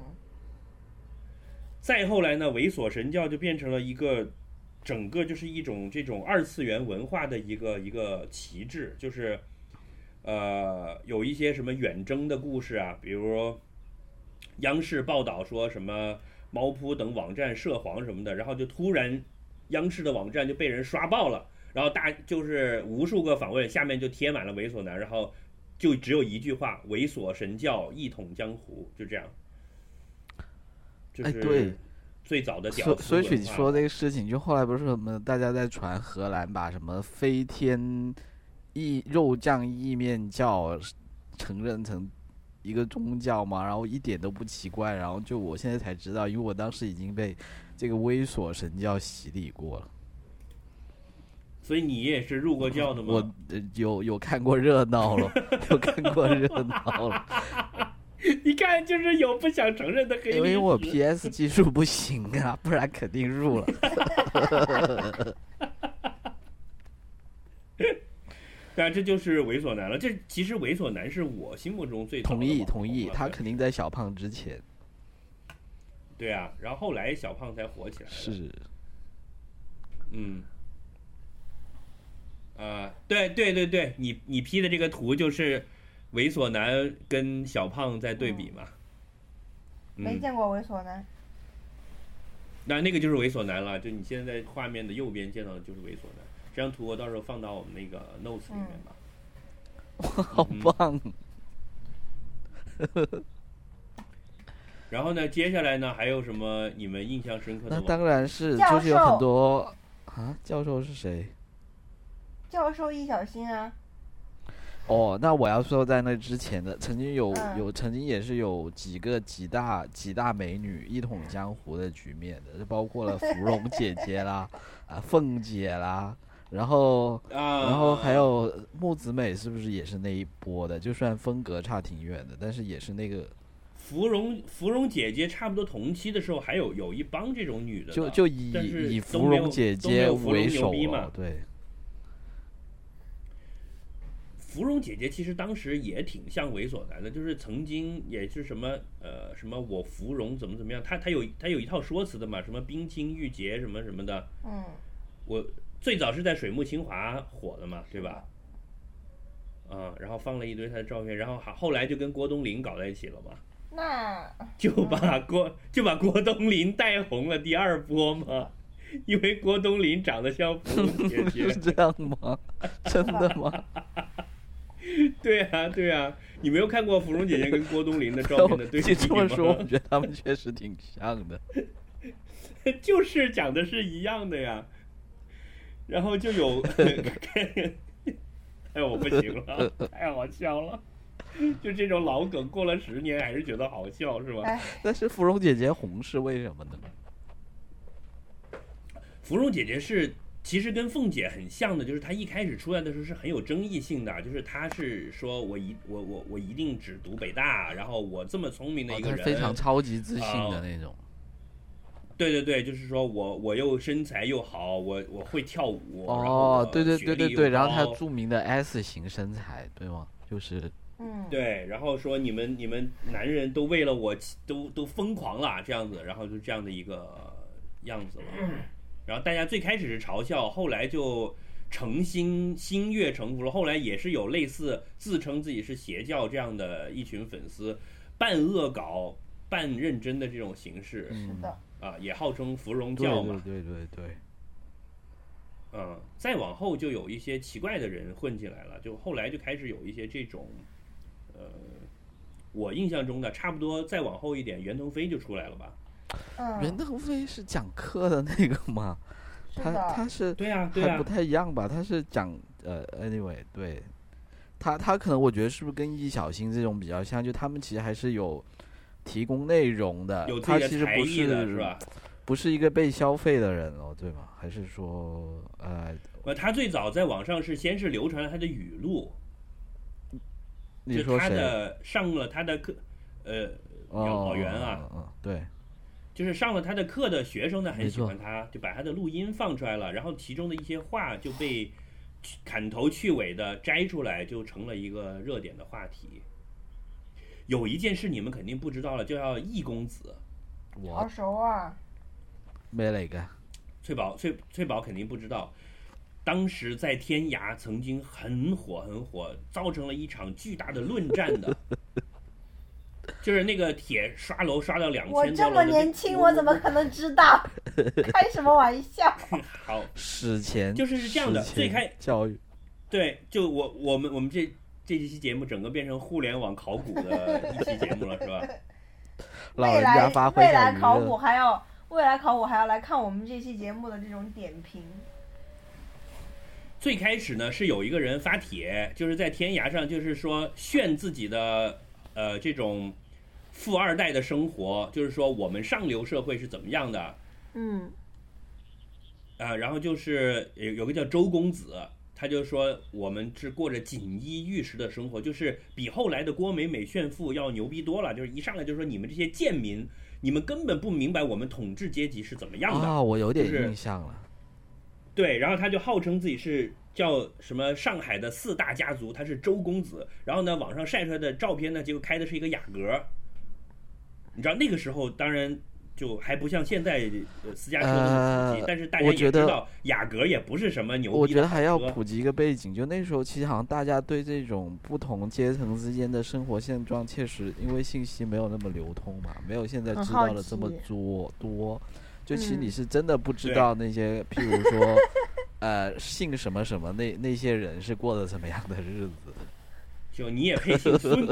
再后来呢，猥琐神教就变成了一个整个就是一种这种二次元文化的一个一个旗帜，就是呃有一些什么远征的故事啊，比如央视报道说什么猫扑等网站涉黄什么的，然后就突然央视的网站就被人刷爆了，然后大就是无数个访问下面就贴满了猥琐男，然后就只有一句话：猥琐神教一统江湖，就这样。就对最早的屌所丝所以你说这个事情，就后来不是什么大家在传荷兰把什么飞天意肉酱意面教承认成一个宗教嘛，然后一点都不奇怪，然后就我现在才知道，因为我当时已经被这个猥琐神教洗礼过了。所以你也是入过教的吗？我呃有有看过热闹了，有看过热闹了，一看就是有不想承认的黑历史。因为我 PS 技术不行啊，不然肯定入了。对啊，这就是猥琐男了。这其实猥琐男是我心目中最同意同意，他肯定在小胖之前对啊，然后后来小胖才火起来。是。嗯。啊、对对对对，你你 P 的这个图就是猥琐男跟小胖在对比嘛。嗯，没见过猥琐男。那那个就是猥琐男了，就你现在在画面的右边见到的就是猥琐男。这张图我到时候放到我们那个 notes 里面吧。好嗯棒！然后呢，接下来呢还有什么你们印象深刻的吗？那当然是，就是有很多啊，教授是谁？教授易小星啊，哦，那我要说在那之前的，曾经有嗯有曾经也是有几个几大几大美女一统江湖的局面的，就包括了芙蓉 姐姐啦，啊凤姐啦，然后啊，然后还有木子美是不是也是那一波的？就算风格差挺远的，但是也是那个芙蓉芙蓉姐姐差不多同期的时候，还有有一帮这种女的呢，就就以以芙蓉姐姐为首对。芙蓉姐姐其实当时也挺像猥琐男的，就是曾经也是什么呃什么我芙蓉怎么怎么样，她她有她有一套说辞的嘛，什么冰清玉洁什么什么的，嗯，我最早是在水木清华火的嘛，对吧？啊，然后放了一堆她的照片，然后后后来就跟郭冬临搞在一起了嘛，那就把郭就把郭冬临带红了第二波嘛，因为郭冬临长得像芙蓉姐姐 是，这样吗？真的吗？对啊对啊，你没有看过芙蓉姐姐跟郭冬临的照片的 对比吗这么说，我？觉得他们确实挺像的。就是讲的是一样的呀，然后就有，哎我不行了，太好笑了。就这种老梗，过了十年还是觉得好笑，是吧？哎，但是芙蓉姐姐红是为什么呢？芙蓉姐姐是其实跟凤姐很像的，就是她一开始出来的时候是很有争议性的，就是她是说我一我我我一定只读北大，然后我这么聪明的哦，一个人，她非常超级自信啊的那种。对对对，就是说我我又身材又好，我我会跳舞，哦对对对对对，然后她著名的 S 型身材，对吗？就是嗯，对，然后说你们你们男人都为了我都都疯狂了这样子，然后就这样的一个样子了。然后大家最开始是嘲笑，后来就诚心心悦诚服了。后来也是有类似自称自己是邪教这样的一群粉丝，半恶搞半认真的这种形式是的，啊，也号称芙蓉教嘛对。对对对，嗯，再往后就有一些奇怪的人混进来了，就后来就开始有一些这种，呃，我印象中的差不多再往后一点，袁腾飞就出来了吧？袁嗯，腾飞是讲课的那个吗？他，他是对呀、还不太一样吧？他是讲呃，anyway，对他他可能我觉得是不是跟易小星这种比较像？就他们其实还是有提供内容的，他其实不是是吧？不是一个被消费的人哦，对吗？还是说呃，呃，他最早在网上是先是流传了他的语录，就说谁？的上了他的课，呃，哦，老袁啊嗯，嗯，对，就是上了他的课的学生呢，很喜欢他，就把他的录音放出来了，然后其中的一些话就被去砍头去尾的摘出来，就成了一个热点的话题。有一件事你们肯定不知道了，就叫易公子。我好熟啊！咩嚟嘅？翠宝翠翠宝肯定不知道，当时在天涯曾经很火很火，造成了一场巨大的论战的，就是那个铁刷楼刷到两千多我这么年轻，我怎么可能知道？开什么玩笑？好？史前就是是这样的最开教育，对，就我我们我们这这期节目整个变成互联网考古的一期节目了，是吧？老未人家来发挥来考古。还要未来考古还要来看我们这期节目的这种点评。最开始呢是有一个人发帖，就是在天涯上，就是说炫自己的呃这种富二代的生活，就是说我们上流社会是怎么样的，嗯，啊，然后就是有有个叫周公子，他就说我们是过着锦衣玉食的生活，就是比后来的郭美美炫富要牛逼多了。就是一上来就说你们这些贱民，你们根本不明白我们统治阶级是怎么样的。啊，我有点印象了。对，然后他就号称自己是叫什么上海的四大家族，他是周公子。然后呢，网上晒出来的照片呢，结果开的是一个雅阁。你知道那个时候，当然就还不像现在呃私家车那么普及，呃但是大家也知道雅阁也不是什么牛逼的我觉得还要普及一个背景，就那时候其实好像大家对这种不同阶层之间的生活现状，确实因为信息没有那么流通嘛，没有现在知道的这么奇多多。就其实你嗯是真的不知道那些，譬如说，呃，姓什么什么那那些人是过的什么样的日子，就你也配姓孙，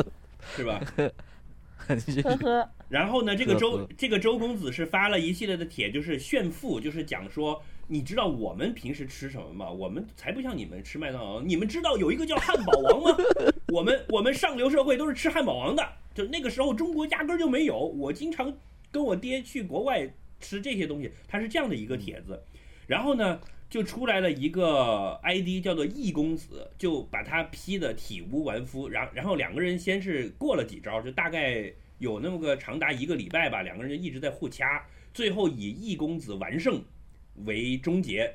是吧？呵呵，然后呢，这个周这个周公子是发了一系列的帖，就是炫富，就是讲说，你知道我们平时吃什么吗？我们才不像你们吃麦当劳，你们知道有一个叫汉堡王吗？我们我们上流社会都是吃汉堡王的，就那个时候中国压根儿就没有。我经常跟我爹去国外吃这些东西，他是这样的一个帖子。然后呢，就出来了一个 ID 叫做易公子，就把他批的体无完肤。然然后两个人先是过了几招，就大概有那么个长达一个礼拜吧，两个人就一直在互掐，最后以易公子完胜为终结。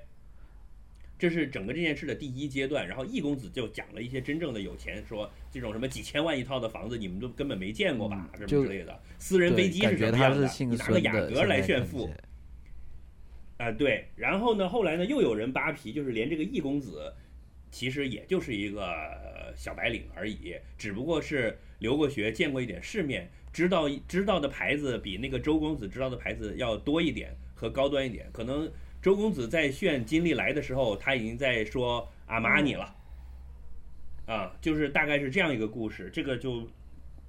这是整个这件事的第一阶段，然后易公子就讲了一些真正的有钱，说这种什么几千万一套的房子，你们都根本没见过吧，什么之类的。私人飞，机是什么样的？你拿个雅，阁来炫富啊、对，然后呢，后来呢，又有人扒皮，就是连这个易公子，其实也就是一个呃小白领而已，只不过是留过学，见过一点世面，知道知道的牌子比那个周公子知道的牌子要多一点和高端一点。可能周公子在炫金利来的时候，他已经在说阿玛尼了，啊，就是大概是这样一个故事。这个就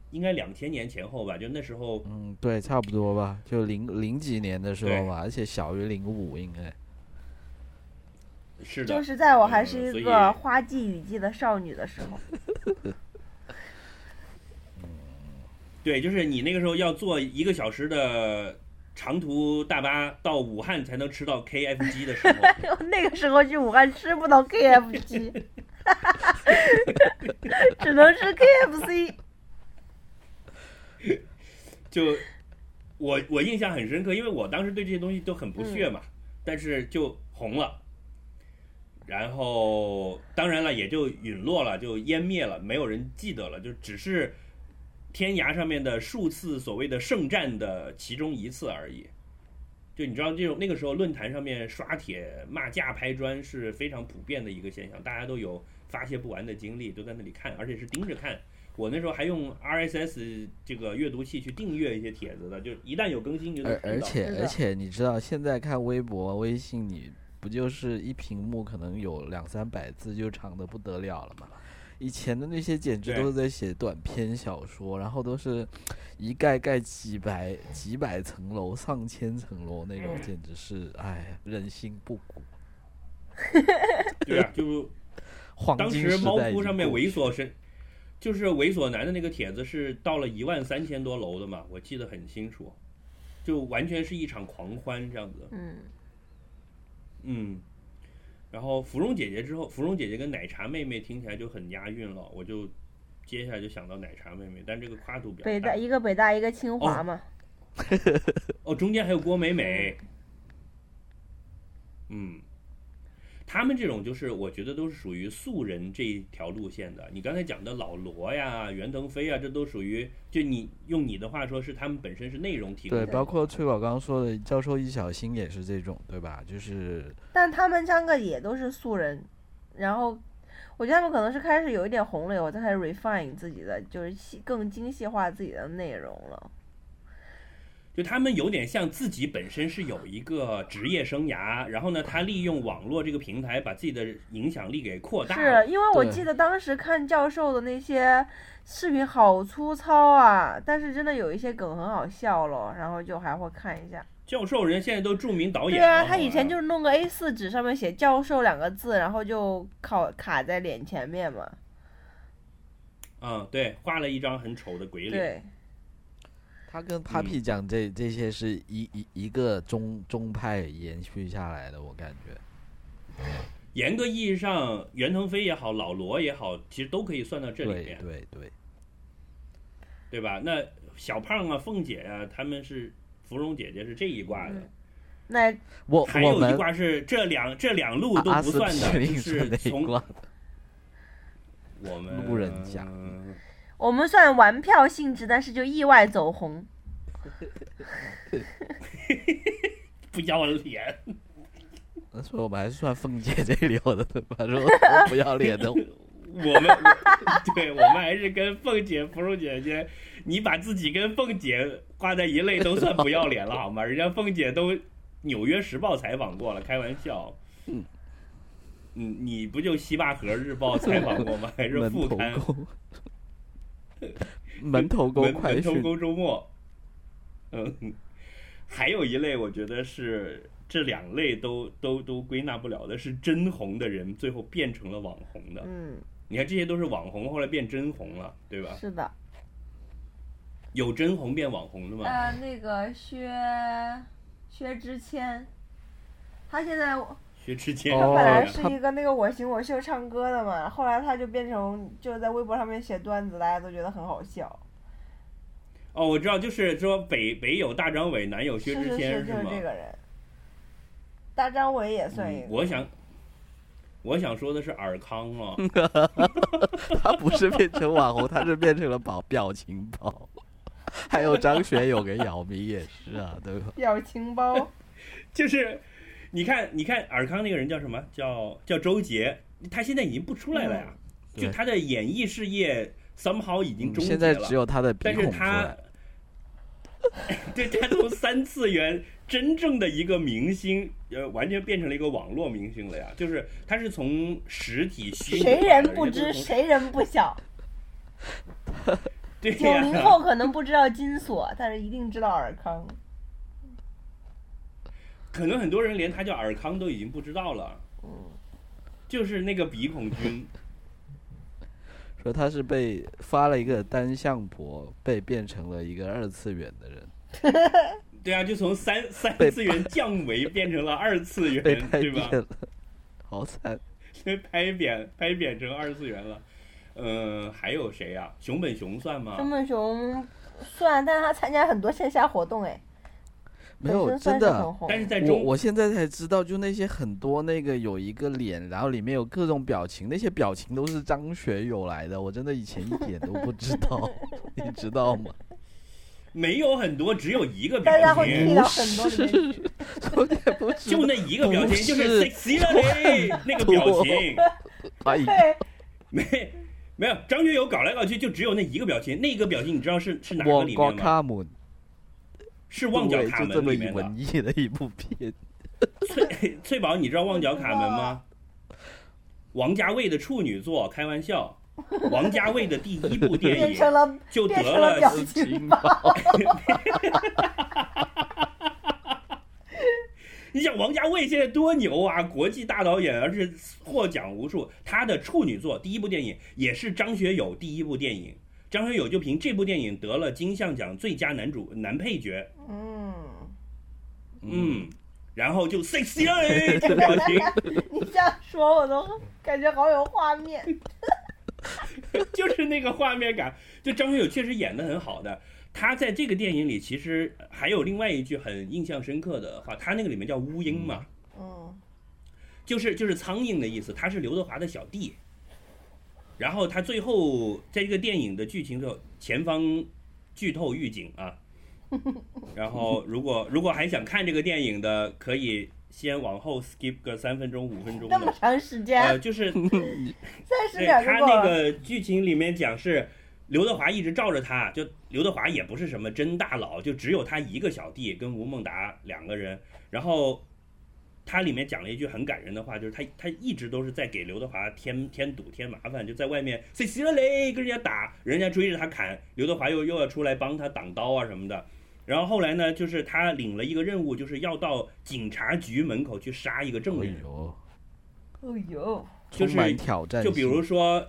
应该两千年前后吧，就那时候嗯，对，差不多吧，就零零几年的时候吧，而且小于零五应该。是的，就是在我还是一个花季雨季的少女的时候，对，就是你那个时候要坐一个小时的长途大巴到武汉才能吃到 KFG 的时候，那个时候去武汉吃不到 KFC，只能吃 KFC。就我我印象很深刻，因为我当时对这些东西都很不屑嘛，但是就红了，然后当然了也就陨落了，就湮灭了，没有人记得了，就只是天涯上面的数次所谓的圣战的其中一次而已。就你知道，这种那个时候论坛上面刷帖骂架拍砖是非常普遍的一个现象，大家都有发泄不完的精力，都在那里看，而且是盯着看。我那时候还用 RSS 这个阅读器去订阅一些帖子的，就一旦有更新就能。而且而且你知道，现在看微博、微信，你不就是一屏幕可能有两三百字，就长的不得了了吗？以前的那些简直都是在写短篇小说，然后都是一盖盖几百几百层楼、上千层楼那种，简直是哎，人心不古。对啊，就是黄当时猫扑上面猥琐神，就是猥琐男的那个帖子是到了一万三千多楼的嘛，我记得很清楚，就完全是一场狂欢这样子。嗯，嗯，然后芙蓉姐姐之后，芙蓉姐姐跟奶茶妹妹听起来就很押韵了，我就接下来就想到奶茶妹妹，但这个跨度比较北大一个北大一个清华嘛，哦，中间还有郭美美，嗯，他们这种就是我觉得都是属于素人这一条路线的。你刚才讲的老罗呀、袁腾飞啊，这都属于就你用你的话说是他们本身是内容提供对，包括崔宝刚刚说的教授易小星也是这种，对吧？就是但他们三个也都是素人，然后我觉得他们可能是开始有一点红了以后，再开始 refine 自己的，就是细更精细化自己的内容了。就他们有点像自己本身是有一个职业生涯，然后呢，他利用网络这个平台把自己的影响力给扩大。是因为我记得当时看教授的那些视频好粗糙啊，但是真的有一些梗很好笑咯，然后就还会看一下。教授人现在都著名导演了。对啊，他以前就是弄个 A 四纸上面写“教授”两个字，然后就靠卡在脸前面嘛。嗯，对，画了一张很丑的鬼脸。对，他跟 Papi 讲这这些是一一一个宗宗派延续下来的，我感觉。严格意义上，袁腾飞也好，老罗也好，其实都可以算到这里面，对对，对吧？那小胖啊、凤姐啊，他们是芙蓉姐姐是这一挂的，嗯那我还有一挂是这两这两路都不算的，就是从，我们路人甲 我们算玩票性质，但是就意外走红。不要脸，那所以我们还是算凤姐这里有的吧，如果 不要脸的，我们对我们还是跟凤姐、芙蓉姐姐，你把自己跟凤姐挂在一类都算不要脸了好吗？人家凤姐都《纽约时报》采访过了，开玩笑。嗯你，你不就西坝河日报采访过吗？还是副刊？沟，门头沟门快讯，门头沟周末。嗯，还有一类，我觉得是这两类都都都归纳不了的，是真红的人最后变成了网红的。嗯，你看这些都是网红，后来变真红了，对吧？是的。有真红变网红的吗？呃，那个薛薛之谦，他现在薛之谦，他本来是一个那个我行我秀唱歌的嘛，后来他就变成就是在微博上面写段子，大家都觉得很好笑。哦，我知道，就是说北北有大张伟，南有薛之是是是，就是？这个人。大张伟也算一个。嗯，我想，我想说的是尔康啊，他不是变成网红，他是变成了表表情包。还有张学友跟姚明也是啊，对吧？表情包，就是你看，你看尔康那个人叫什么？叫叫周杰，他现在已经不出来了呀，嗯就他的演艺事业 somehow 已经终结现在了。只有他的但是他来。对他从三次元真正的一个明星，呃，完全变成了一个网络明星了呀。就是他是从实体虚谁人不知，谁人不晓。对九零呀，后可能不知道金锁，但是一定知道尔康。可能很多人连他叫尔康都已经不知道了。嗯就是那个鼻孔君，说他是被发了一个单向箔，被变成了一个二次元的人，对啊，就从三 三次元降维变成了二次元，对吧？拍扁了，好惨。被拍扁拍扁成二次元了。呃，还有谁呀、熊本熊算吗？熊本熊算，但是他参加很多线下活动，哎，没有真的但是在中我现在才知道，就那些很多那个有一个脸，然后里面有各种表情，那些表情都是张学友来的，我真的以前一点都不知道，你知道吗？没有很多，只有一个表大家会到很多里面去。我也不知道。就那一个表情，就是是 sexy 那个表情。哎，对，没没有，张学友搞来搞去就只有那一个表情，那个表情你知道是是哪个旺角里面吗？是旺角卡对就这么门里面的。文艺的一部片。翠翠宝，你知道旺角卡门吗？王家卫的处女作，开玩笑。王家卫的第一部电影就得了表了，情包。你想王家卫现在多牛啊，国际大导演，而且获奖无数。他的处女作第一部电影也是张学友第一部电影，张学友就凭这部电影得了金像奖最佳男主男配角。嗯，嗯，然后就 sexy 表情。你这样说，我都感觉好有画面。就是那个画面感，就张学友确实演的很好的。他在这个电影里其实还有另外一句很印象深刻的话，他那个里面叫乌蝇嘛，嗯就是就是苍蝇的意思，他是刘德华的小弟。然后他最后在这个电影的剧情的，前方剧透预警啊。然后如果如果还想看这个电影的，可以先往后 skip 个三分钟五分钟那么的。长时间，呃，就是 三十对秒他那。个剧情里面讲是刘德华一直罩着他，就刘德华也不是什么真大佬，就只有他一个小弟跟吴孟达两个人。然后他里面讲了一句很感人的话，就是他他一直都是在给刘德华添添堵添麻烦，就在外面谁死了嘞跟人家打，人家追着他砍，刘德华又又要出来帮他挡刀啊什么的。然后后来呢，就是他领了一个任务，就是要到警察局门口去杀一个证哎人。呦，哦呦，就是充满挑战。就比如说，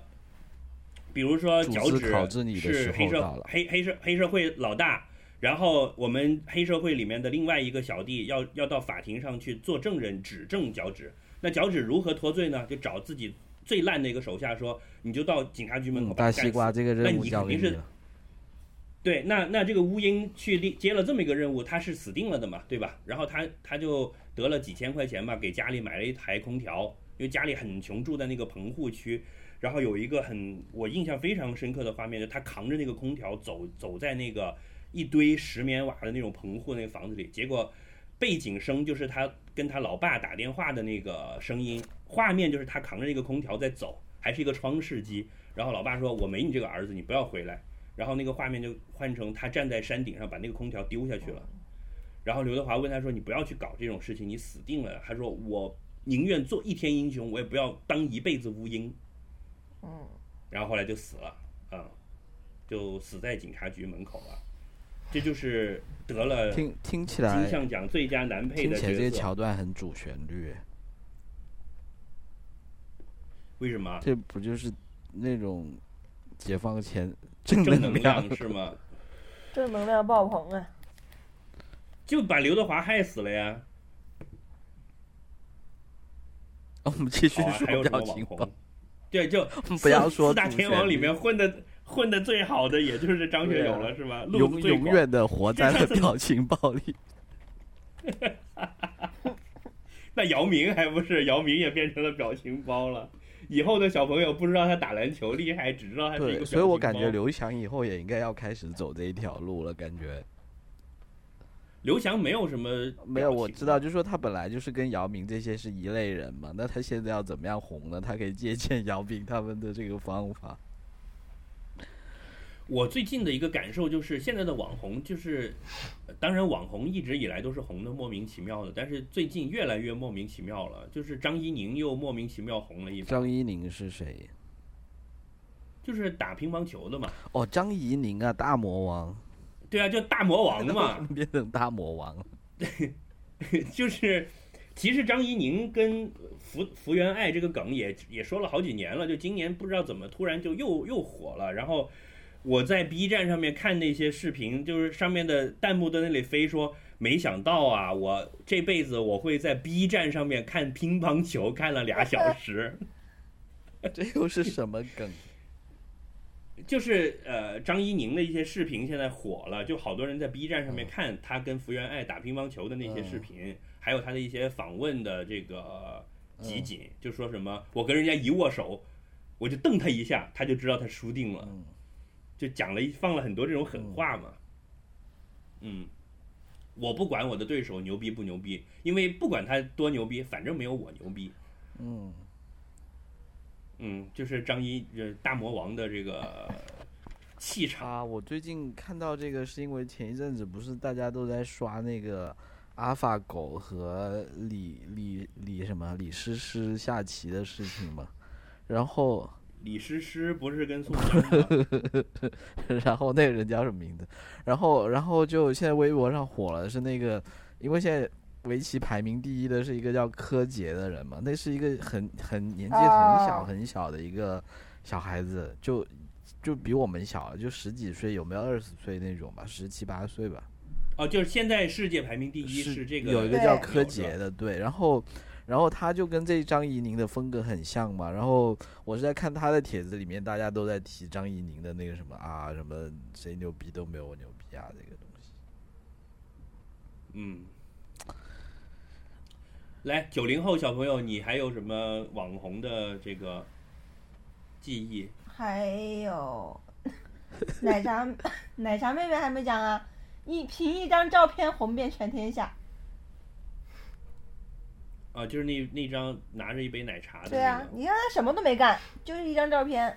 比如说脚趾是黑社黑黑社黑社会老大，然后我们黑社会里面的另外一个小弟要要到法庭上去做证人，指证脚趾。那脚趾如何脱罪呢？就找自己最烂的一个手下说，你就到警察局门口嗯，大。西瓜这个那任务你肯定是交给你了。对，那那这个乌鹰去接接了这么一个任务，他是死定了的嘛，对吧？然后他他就得了几千块钱吧，给家里买了一台空调，因为家里很穷，住在那个棚户区。然后有一个很我印象非常深刻的画面，就他扛着那个空调走走在那个一堆石棉瓦的那种棚户那个房子里，结果背景声就是他跟他老爸打电话的那个声音，画面就是他扛着那个空调在走，还是一个窗式机。然后老爸说：“我没你这个儿子，你不要回来。”然后那个画面就换成他站在山顶上把那个空调丢下去了。然后刘德华问他说：“你不要去搞这种事情，你死定了。”他说：“我宁愿做一天英雄，我也不要当一辈子乌蝇。”嗯，然后后来就死了，啊、就死在警察局门口了。这就是得了听听起金来，像奖最佳男配的听起来这些。桥段很主旋律，为什么？这不就是那种解放前正能能量是吗？正能量爆棚啊！就把刘德华害死了呀！我们继续说表情包，？对，就不要说四大天王里面混的混的最好的，也就是张学友了，是吧？永永远的活在了表情包里。那姚明还不是？姚明也变成了表情包了。以后的小朋友不知道他打篮球厉害，只知道他是一个所以我感觉刘翔以后也应该要开始走这一条路了。感觉刘翔没有什么没有，我知道，就说他本来就是跟姚明这些是一类人嘛。那他现在要怎么样红呢？他可以借鉴姚明他们的这个方法。我最近的一个感受就是，现在的网红就是，呃当然网红一直以来都是红的莫名其妙的，但是最近越来越莫名其妙了。就是张怡宁又莫名其妙红了一把，张怡宁是谁？就是打乒乓球的嘛。哦，张怡宁啊，大魔王，对啊，就大魔王嘛，变成大魔王对。就是，其实张怡宁跟福福原爱这个梗也也说了好几年了，就今年不知道怎么突然就又又火了。然后我在 B 站上面看那些视频，就是上面的弹幕在那里飞说，没想到啊，我这辈子我会在 B 站上面看乒乓球，看了俩小时。这又是什么梗？就是呃，张怡宁的一些视频现在火了，就好多人在 B 站嗯上面看他跟福原爱打乒乓球的那些视频，还有他的一些访问的这个集锦，嗯就说什么我跟人家一握手，我就瞪他一下，他就知道他输定了，嗯就讲了一放了很多这种狠话嘛。嗯，我不管我的对手牛逼不牛逼，因为不管他多牛逼，反正没有我牛逼。嗯，嗯，就是张一呃大魔王的这个 气场。啊，我最近看到这个是因为前一阵子不是大家都在刷那个阿尔法狗和李李李什么李诗诗下棋的事情嘛，然后李诗诗不是跟宋 江吗？然后那个人叫什么名字？然后然后就现在微博上火了，是那个因为现在围棋排名第一的是一个叫柯洁的人嘛，那是一个很很年纪很小哦很小的一个小孩子，就就比我们小，就十几岁，有没有二十岁那种吧，十七八岁吧。哦，就是现在世界排名第一是是这个有一个叫柯洁的，对，然后。然后他就跟这张怡宁的风格很像嘛。然后我是在看他的帖子里面，大家都在提张怡宁的那个什么啊，什么谁牛逼都没有我牛逼啊，这个东西。嗯。来，九零后小朋友，你还有什么网红的这个记忆？还有奶茶 奶茶妹妹还没讲啊，一凭一张照片红遍全天下。啊，就是那那张拿着一杯奶茶的对那个，，啊你看他什么都没干，就是一张照片。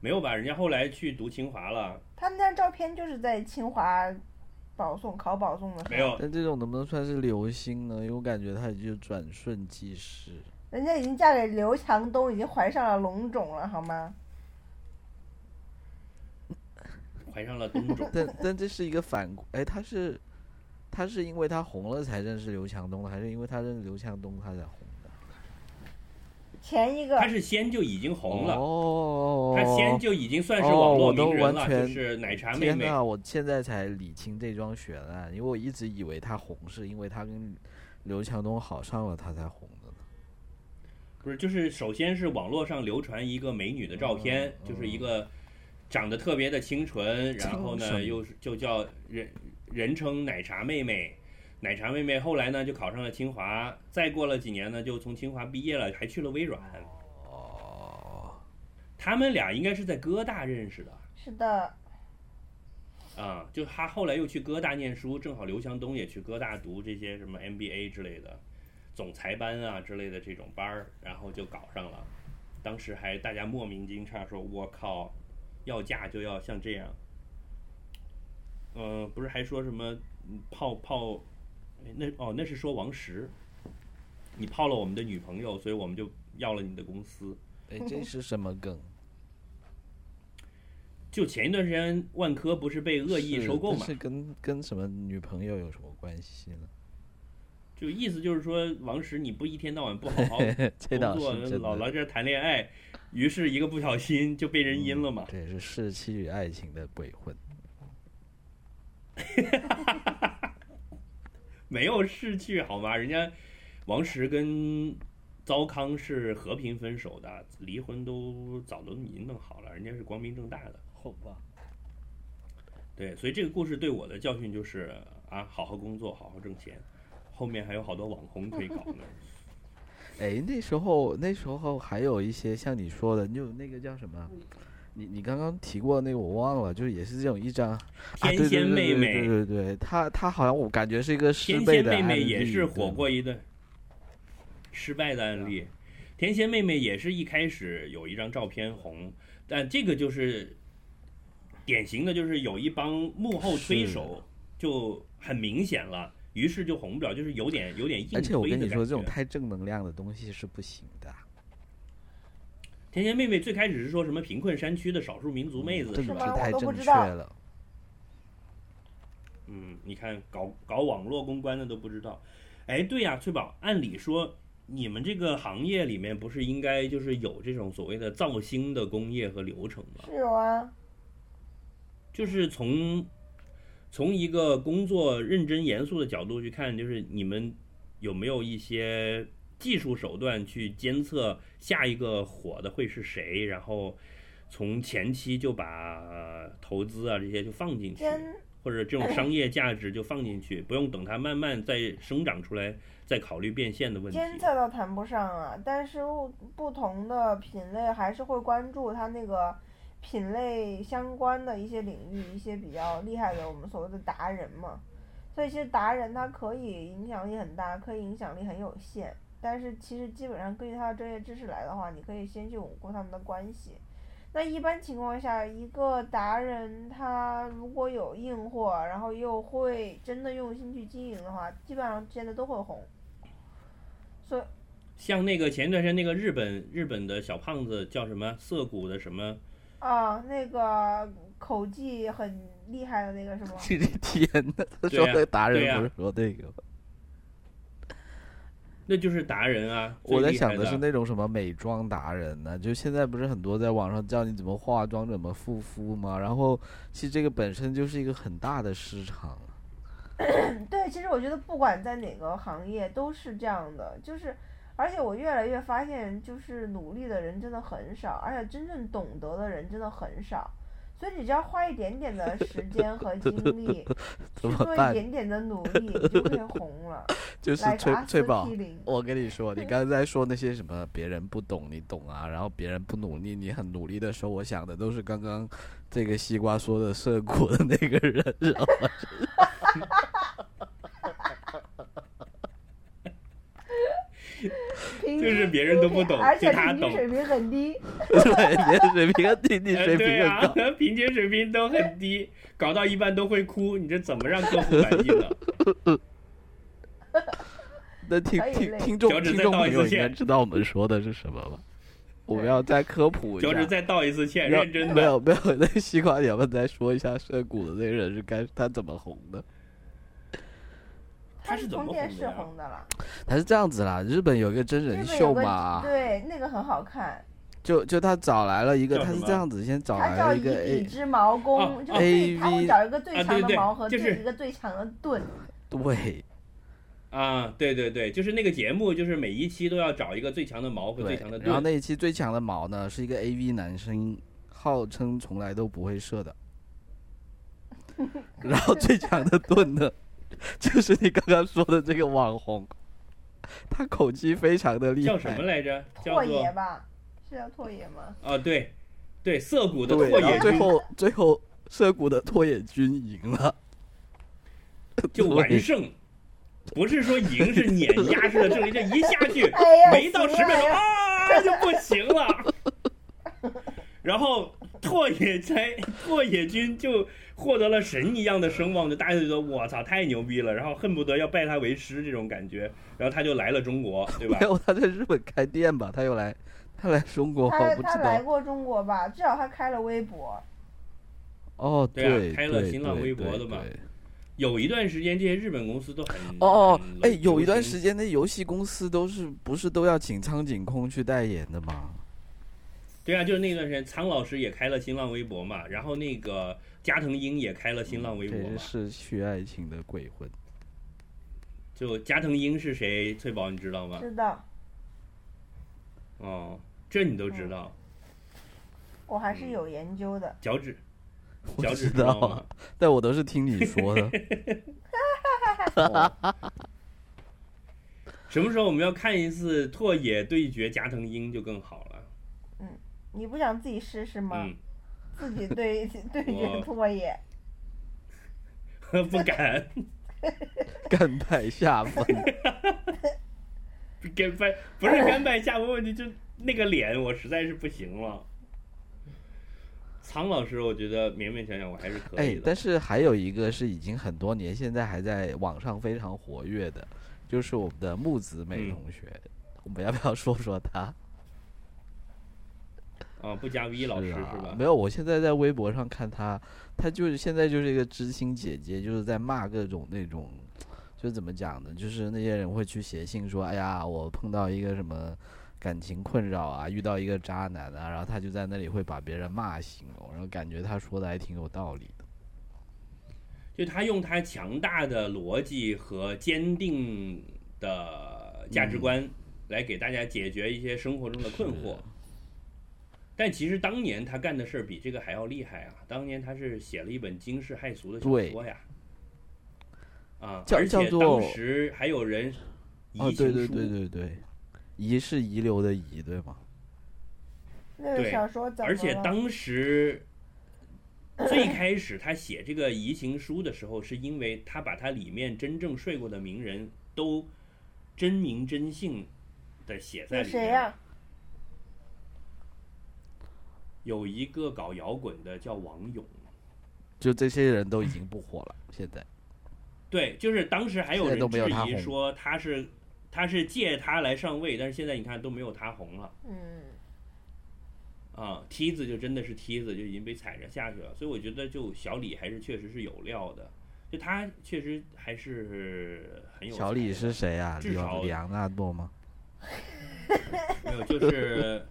没有吧？人家后来去读清华了，他那张照片就是在清华保送考保送的时候，没有？但这种能不能算是流星呢？因为我感觉他就转瞬即逝。人家已经嫁给刘强东，已经怀上了龙种了，好吗？怀上了东种。但但这是一个反过，哎，他是他是因为他红了才认识刘强东的，还是因为他认识刘强东他才红的？前一个他是先就已经红了，哦，他先就已经算是哦网络名人了，完全就是奶茶妹妹。天呐，我现在才理清这桩悬案，因为我一直以为他红是因为他跟刘强东好上了，他才红的呢。不是，就是首先是网络上流传一个美女的照片，嗯就是一个长得特别的清纯，然后呢又是就叫人人称奶茶妹妹。奶茶妹妹后来呢就考上了清华，再过了几年呢就从清华毕业了，还去了微软。哦，他们俩应该是在哥大认识的是的，啊、就他后来又去哥大念书，正好刘强东也去哥大读这些什么 MBA 之类的总裁班啊之类的这种班儿，然后就搞上了。当时还大家莫名惊诧说：“我靠，要嫁就要像这样。”呃，不是还说什么嗯泡泡？哎那哦，那是说王石，你泡了我们的女朋友，所以我们就要了你的公司。哎，这是什么梗？就前一段时间，万科不是被恶意收购嘛？但是跟跟什么女朋友有什么关系呢？就意思就是说，王石你不一天到晚不好好 工作。老来这儿谈恋爱，于是一个不小心就被人阴了嘛。这是士气与爱情的鬼混。没有逝去好吗？人家王石跟糟糠是和平分手的，离婚都早都已经弄好了，人家是光明正大的。好吧。对，所以这个故事对我的教训就是啊，好好工作，好好挣钱，后面还有好多网红可以搞呢。哎，那时候那时候还有一些像你说的，就那个叫什么？你你刚刚提过那个我忘了，就是也是这种一张天仙妹妹对对对，她她好像我感觉是一个失天败的妹妹也是火过一段失败的案例。天仙妹妹也是一开始有一张照片红，但这个就是典型的，就是有一帮幕后推手就很明显了，于是就红不了，就是有点有点硬推而且我跟你说，这种太正能量的东西是不行的。天仙妹妹最开始是说什么贫困山区的少数民族妹子是吧？太正确了。嗯，你看搞搞网络公关的都不知道。哎，对呀、翠宝，按理说你们这个行业里面不是应该就是有这种所谓的造星的工业和流程吗？是有啊，就是从从一个工作认真严肃的角度去看，就是你们有没有一些技术手段去监测下一个火的会是谁，然后从前期就把投资啊这些就放进去。或者这种商业价值就放进去，不用等它慢慢再生长出来，再考虑变现的问题。监测倒谈不上啊，但是不同的品类还是会关注它那个品类相关的一些领域，一些比较厉害的我们所谓的达人嘛。所以其实达人他可以影响力很大，可以影响力很有限，但是其实基本上根据他的专业知识来的话，你可以先去巩固他们的关系。那一般情况下，一个达人他如果有硬货，然后又会真的用心去经营的话，基本上现在都会红。所以像那个前一段时间那个日本日本的小胖子叫什么涩谷的什么，啊，那个口技很厉害的那个是吗？这天呐，他说的达人不是说那个吗，那就是达人啊。我在想的是那种什么美妆达人呢？就现在不是很多在网上教你怎么化妆、怎么护肤吗？然后其实这个本身就是一个很大的市场。对 对，其实我觉得不管在哪个行业都是这样的，就是，而且我越来越发现，就是努力的人真的很少，而且真正懂得的人真的很少。所以你只要花一点点的时间 和精力，怎去做一？点点的努力，你就会红了。就是来翠阿司翠宝我跟你 说，你刚才在说那些什么别人不懂你懂啊，然后别人不努力你很努力的时候，我想的都是刚刚这个西瓜说的涉谷的那个人，知道吗？平就是别人都不懂而且就他懂 平均水平很低。对，你的水平和弟水平对啊很高。平均水平都很低，搞到一半都会哭，你这怎么让客户满意呢？那听听听众听众朋友应该知道我们说的是什么吧？我们要再科普一下。脚趾再道一次歉，要认真的。没有没有，那西瓜，你们再说一下涉谷的那个人是该他怎么红的？他是怎么从电视红的了，他是这样子啦，日本有一个真人秀嘛，对那个很好看，就就他找来了一个，他是这样子，先找来了一个笔 A，之矛哦弓，就哦最他会 AV 找一个最啊对对强的矛和就是一个最强的盾，对。啊，对对对，就是那个节目，就是每一期都要找一个最强的矛和最强的盾，然后。那一期最强的矛呢是一个 AV 男生，号称从来都不会射的，然后最强的盾呢，就是你刚刚说的这个网红，他口气非常的厉害，叫什么来着？叫拓做野吧，是叫拓野吗？啊，对，对，涩谷的拓野最后最后涩谷的拓野君赢了，就完胜，不是说赢是碾压式的 胜利，这一下去没到十秒钟啊就不行了。然后拓野斋拓野君就获得了神一样的声望，就大家就觉得我操太牛逼了，然后恨不得要拜他为师这种感觉，然后他就来了中国，对吧没？有他在日本开店吧？他又来，他来中国，他。他来过中国吧？至少他开了微博。哦，对啊，开了新浪微博的嘛有一段时间这些日本公司都很哦哦，很哎，有一段时间那游戏公司都是不是都要请苍井空去代言的吗？对啊，就是那段时间，苍老师也开了新浪微博嘛，然后那个加藤鹰也开了新浪微博。是失去爱情的鬼魂。就加藤鹰是谁？翠宝你知道吗？知道，哦，这你都知道。我还是有研究的。脚趾，脚趾知道但我都是听你说的。什么时候我们要看一次拓野对决加藤鹰就更好了。你不想自己试试吗？嗯，自己对 对决我拓野，不敢，甘拜下风。干拜不是甘拜下风问题，就那个脸我实在是不行了。苍老师，我觉得勉勉强强我还是可以的。，哎但是还有一个是已经很多年，现在还在网上非常活跃的，就是我们的木子美嗯同学。我们要不要说说他？啊，不加 V 老师是吧？没有，我现在在微博上看他，他就是现在就是一个知心姐姐，就是在骂各种那种，就是怎么讲呢？就是那些人会去写信说，哎呀，我碰到一个什么感情困扰啊，遇到一个渣男啊，然后他就在那里会把别人骂醒了，然后感觉他说的还挺有道理的。就他用他强大的逻辑和坚定的价值观来给大家解决一些生活中的困惑是。但其实当年他干的事儿比这个还要厉害啊！当年他是写了一本惊世骇俗的小说呀，啊，叫而且当时还有人遗，情书，对对对对对，遗是遗留的遗，对吗？那小说怎么而且当时最开始他写这个移情书的时候，是因为他把他里面真正睡过的名人都真名真姓的写在里面。谁呀、有一个搞摇滚的叫王勇，就这些人都已经不火了，现在。对，就是当时还有人质疑说他是他是借他来上位，但是现在你看都没有他红了嗯，啊，梯子就真的是梯子，就已经被踩着下去了。所以我觉得就小李还是确实是有料的，就他确实还是很有。小李是谁啊？里至少昂里昂纳多吗？没有，就是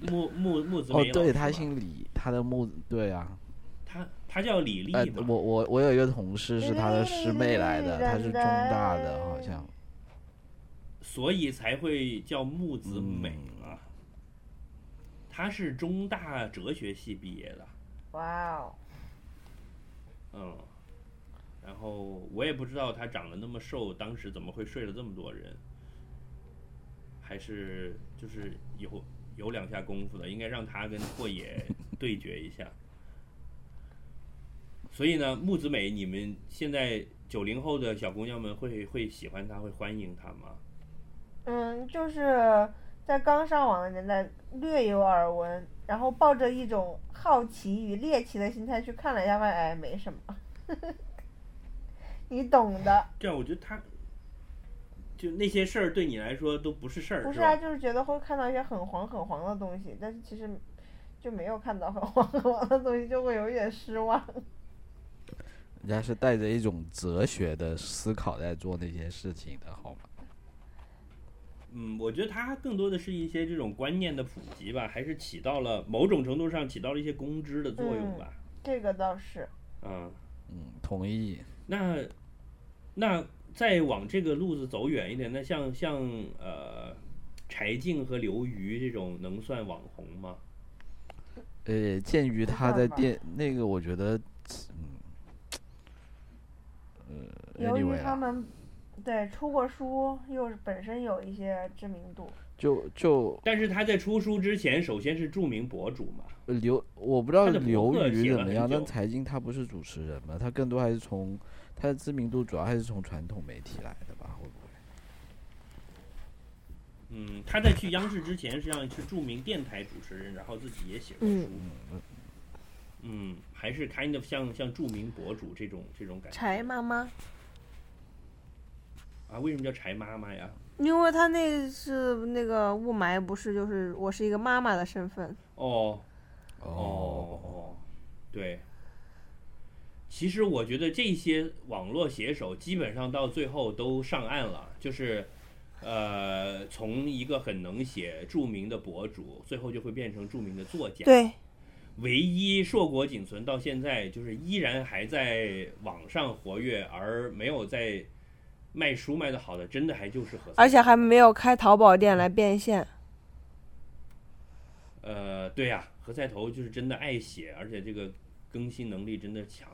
木木木子梅，哦对，他姓李，他的木，对啊，他他他叫李丽我我我有一个同事是他的师妹来的，他是中大的，好像。所以才会叫木子美嘛。他是中大哲学系毕业的，哇哦，嗯，然后我也不知道他长得那么瘦，当时怎么会睡了这么多人，还是就是有有两下功夫的，应该让他跟拓野对决一下。所以呢，木子美，你们现在九零后的小姑娘们会会喜欢她，会欢迎她吗？嗯，就是在刚上网的年代略有耳闻，然后抱着一种好奇与猎奇的心态去看了一下，发现哎没什么，你懂的。这样我觉得他，就那些事儿对你来说都不是事儿，不是啊，就是觉得会看到一些很黄很黄的东西，但是其实就没有看到很黄很黄的东西，就会有一点失望。人家是带着一种哲学的思考在做那些事情的，好吗？嗯，我觉得它更多的是一些这种观念的普及吧，还是起到了某种程度上起到了一些公知的作用吧。这个倒是，嗯，嗯，同意。那那再往这个路子走远一点，那像像呃柴静和刘瑜这种能算网红吗？呃，鉴于他在电那个，我觉得，嗯，呃由于，anyway 啊，他们对出过书，又是本身有一些知名度。就就但是他在出书之前，首先是著名博主嘛。呃刘，我不知道刘瑜怎么样，但久财经他不是主持人嘛，他更多还是从他的知名度主要还是从传统媒体来的吧？会不会？嗯，他在去央视之前，实际上是著名电台主持人，然后自己也写过书。嗯，还是 kind of 像像著名博主这种这种感觉。柴妈妈，啊，为什么叫柴妈妈呀？因为他那是那个雾霾，不是就是我是一个妈妈的身份。哦哦哦，对。其实我觉得这些网络写手基本上到最后都上岸了，就是，呃，从一个很能写著名的博主，最后就会变成著名的作家。对，唯一硕果仅存到现在，就是依然还在网上活跃，而没有在卖书卖的好的，真的还就是何塞。而且还没有开淘宝店来变现。呃，对呀、何菜头就是真的爱写，而且这个更新能力真的强，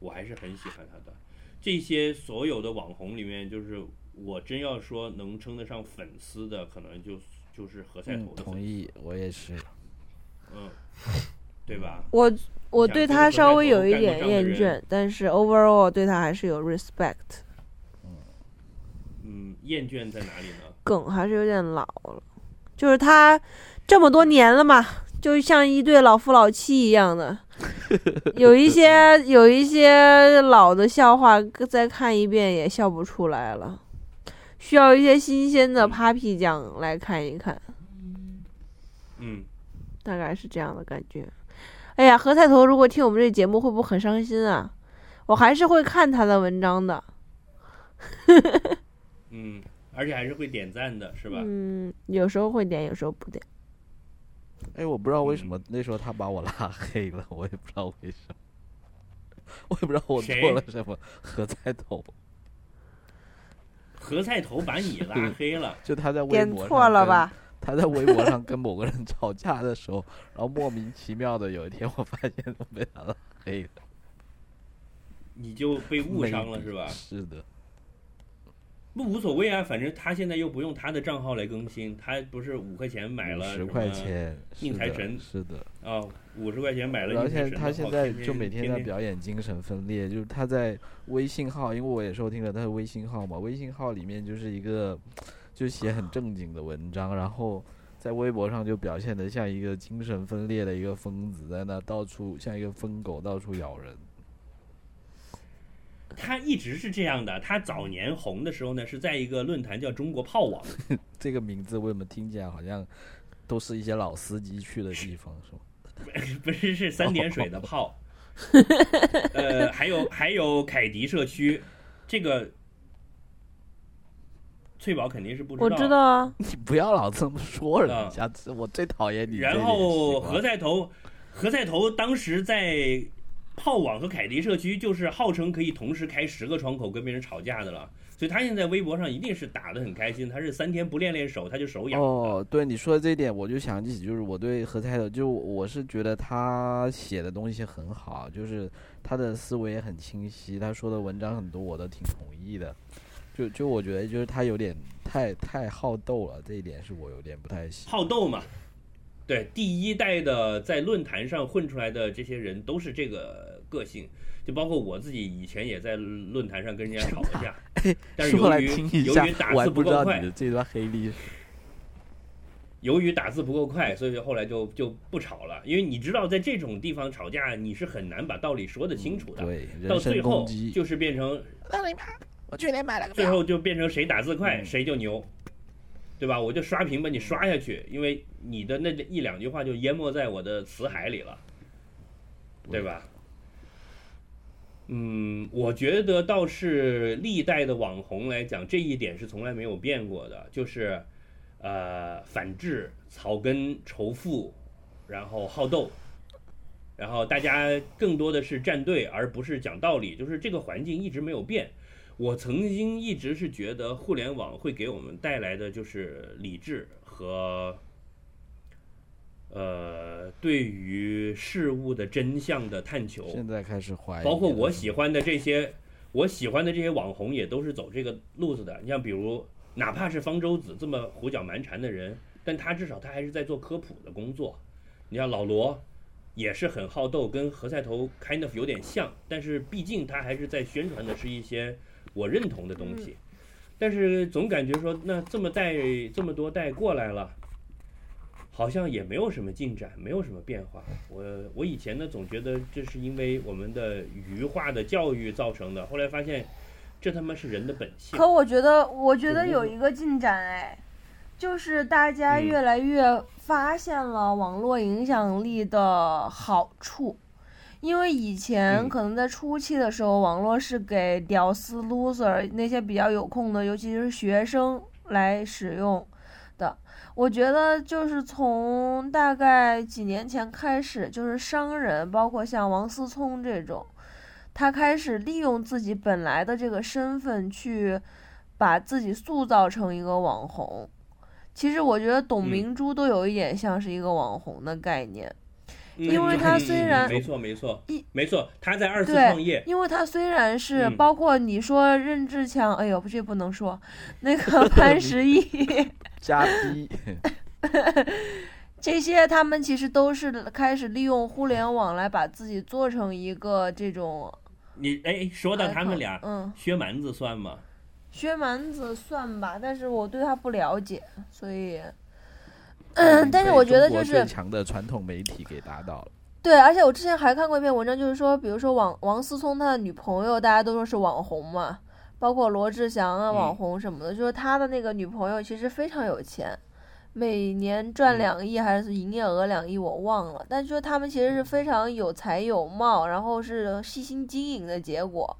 我还是很喜欢他的。这些所有的网红里面，就是我真要说能称得上粉丝的，可能就就是何菜嗯头，的粉丝，同意，我也是。嗯，对吧？我我对他稍微有一点厌倦，但是 overall 对他还是有 respect。嗯，厌倦在哪里呢？梗还是有点老了，就是他这么多年了嘛，就像一对老夫老妻一样的，有一些有一些老的笑话，再看一遍也笑不出来了，需要一些新鲜的 Papi 酱来看一看，嗯，大概是这样的感觉。哎呀，何菜头如果听我们这节目，会不会很伤心啊？我还是会看他的文章的，嗯，而且还是会点赞的，是吧？嗯，有时候会点，有时候不点。哎，我不知道为什嗯么那时候他把我拉黑了，我也不知道为什么，我也不知道我谁做了什么。何菜头，何菜头把你拉 黑了，就他在微博上错了吧？他在微博上跟某个人吵架的时候，然后莫名其妙的有一天，我发现我被他拉黑了，你就被误伤了，是吧？是的，不无所谓啊，反正他现在又不用他的账号来更新，他不是五块钱买了十块钱，是的应财神是的。啊，五十块钱买了然后。现在他现在就每天在表演精神分裂，就是他在微信号，因为我也收听了他的微信号嘛，微信号里面就是一个就写很正经的文章，然后在微博上就表现的像一个精神分裂的一个疯子，在那到处像一个疯狗到处咬人。他一直是这样的。他早年红的时候呢，是在一个论坛叫中国炮网，这个名字为什么听起来好像都是一些老司机去的地方，是吗？不是是三点水的炮，呃，还有还有凯迪社区，这个翠宝肯定是不知道。我知道啊，你不要老这么说人啊家，这我最讨厌你然后何菜头，何菜头当时在炮网和凯迪社区就是号称可以同时开十个窗口跟别人吵架的了，所以他现在微博上一定是打得很开心，他是三天不练练手他就手痒。哦，对你说的这一点，我就想起就是我对何菜的，就我是觉得他写的东西很好，就是他的思维也很清晰，他说的文章很多我都挺同意的。就就我觉得就是他有点太太好斗了，这一点是我有点不太喜。好斗嘛，对，第一代的在论坛上混出来的这些人都是这个个性，就包括我自己以前也在论坛上跟人家吵过架，但是由于听一下由于打，字不知道你够快，这段黑历史。由于打字不够快，所以后来就就不吵了，因为你知道在这种地方吵架，你是很难把道理说得清楚的，嗯对，到最后。就是变成让你怕，我去年买了个最后就变成谁打字快、嗯谁就牛，对吧？我就刷屏把你刷下去，因为你的那一两句话就淹没在我的词海里了，对吧？嗯，我觉得倒是历代的网红来讲，这一点是从来没有变过的，就是呃反制、草根、仇富，然后好斗。然后大家更多的是站队，而不是讲道理，就是这个环境一直没有变。我曾经一直是觉得互联网会给我们带来的就是理智和，呃，对于事物的真相的探求。现在开始怀疑，包括我喜欢的这些，我喜欢的这些网红也都是走这个路子的。你像比如，哪怕是方舟子这么胡搅蛮缠的人，但他至少他还是在做科普的工作。你像老罗，也是很好斗，跟何菜头 kind of 有点像，但是毕竟他还是在宣传的是一些我认同的东西。但是总感觉说，那这么代这么多代过来了，好像也没有什么进展，没有什么变化。我我以前呢总觉得这是因为我们的愚化的教育造成的，后来发现这他妈是人的本性。可我觉得，我觉得有一个进展哎，就是大家嗯越来越发现了网络影响力的好处。因为以前嗯可能在初期的时候，网络是给屌丝、loser 那些比较有空的，尤其是学生来使用的。我觉得就是从大概几年前开始，就是商人，包括像王思聪这种，他开始利用自己本来的这个身份去把自己塑造成一个网红。其实我觉得董嗯明珠都有一点像是一个网红的概念，嗯因为他虽然没错没错一没错，他在二次创业，因为他虽然是嗯包括你说任志强，哎呦，这不能说，那个潘石屹 加逼，这些，他们其实都是开始利用互联网来把自己做成一个这种。你哎，说到他们俩，嗯，薛蛮子算吗？薛蛮子算吧，但是我对他不了解，所以，嗯但是我觉得就是强的传统媒体给打倒了。对，而且我之前还看过一篇文章，就是说，比如说王王思聪他的女朋友，大家都说是网红嘛，包括罗志祥啊，嗯网红什么的，就是他的那个女朋友其实非常有钱，每年赚嗯两亿还是营业额两亿，我忘了，但就是他们其实是非常有才有貌，然后是细心经营的结果。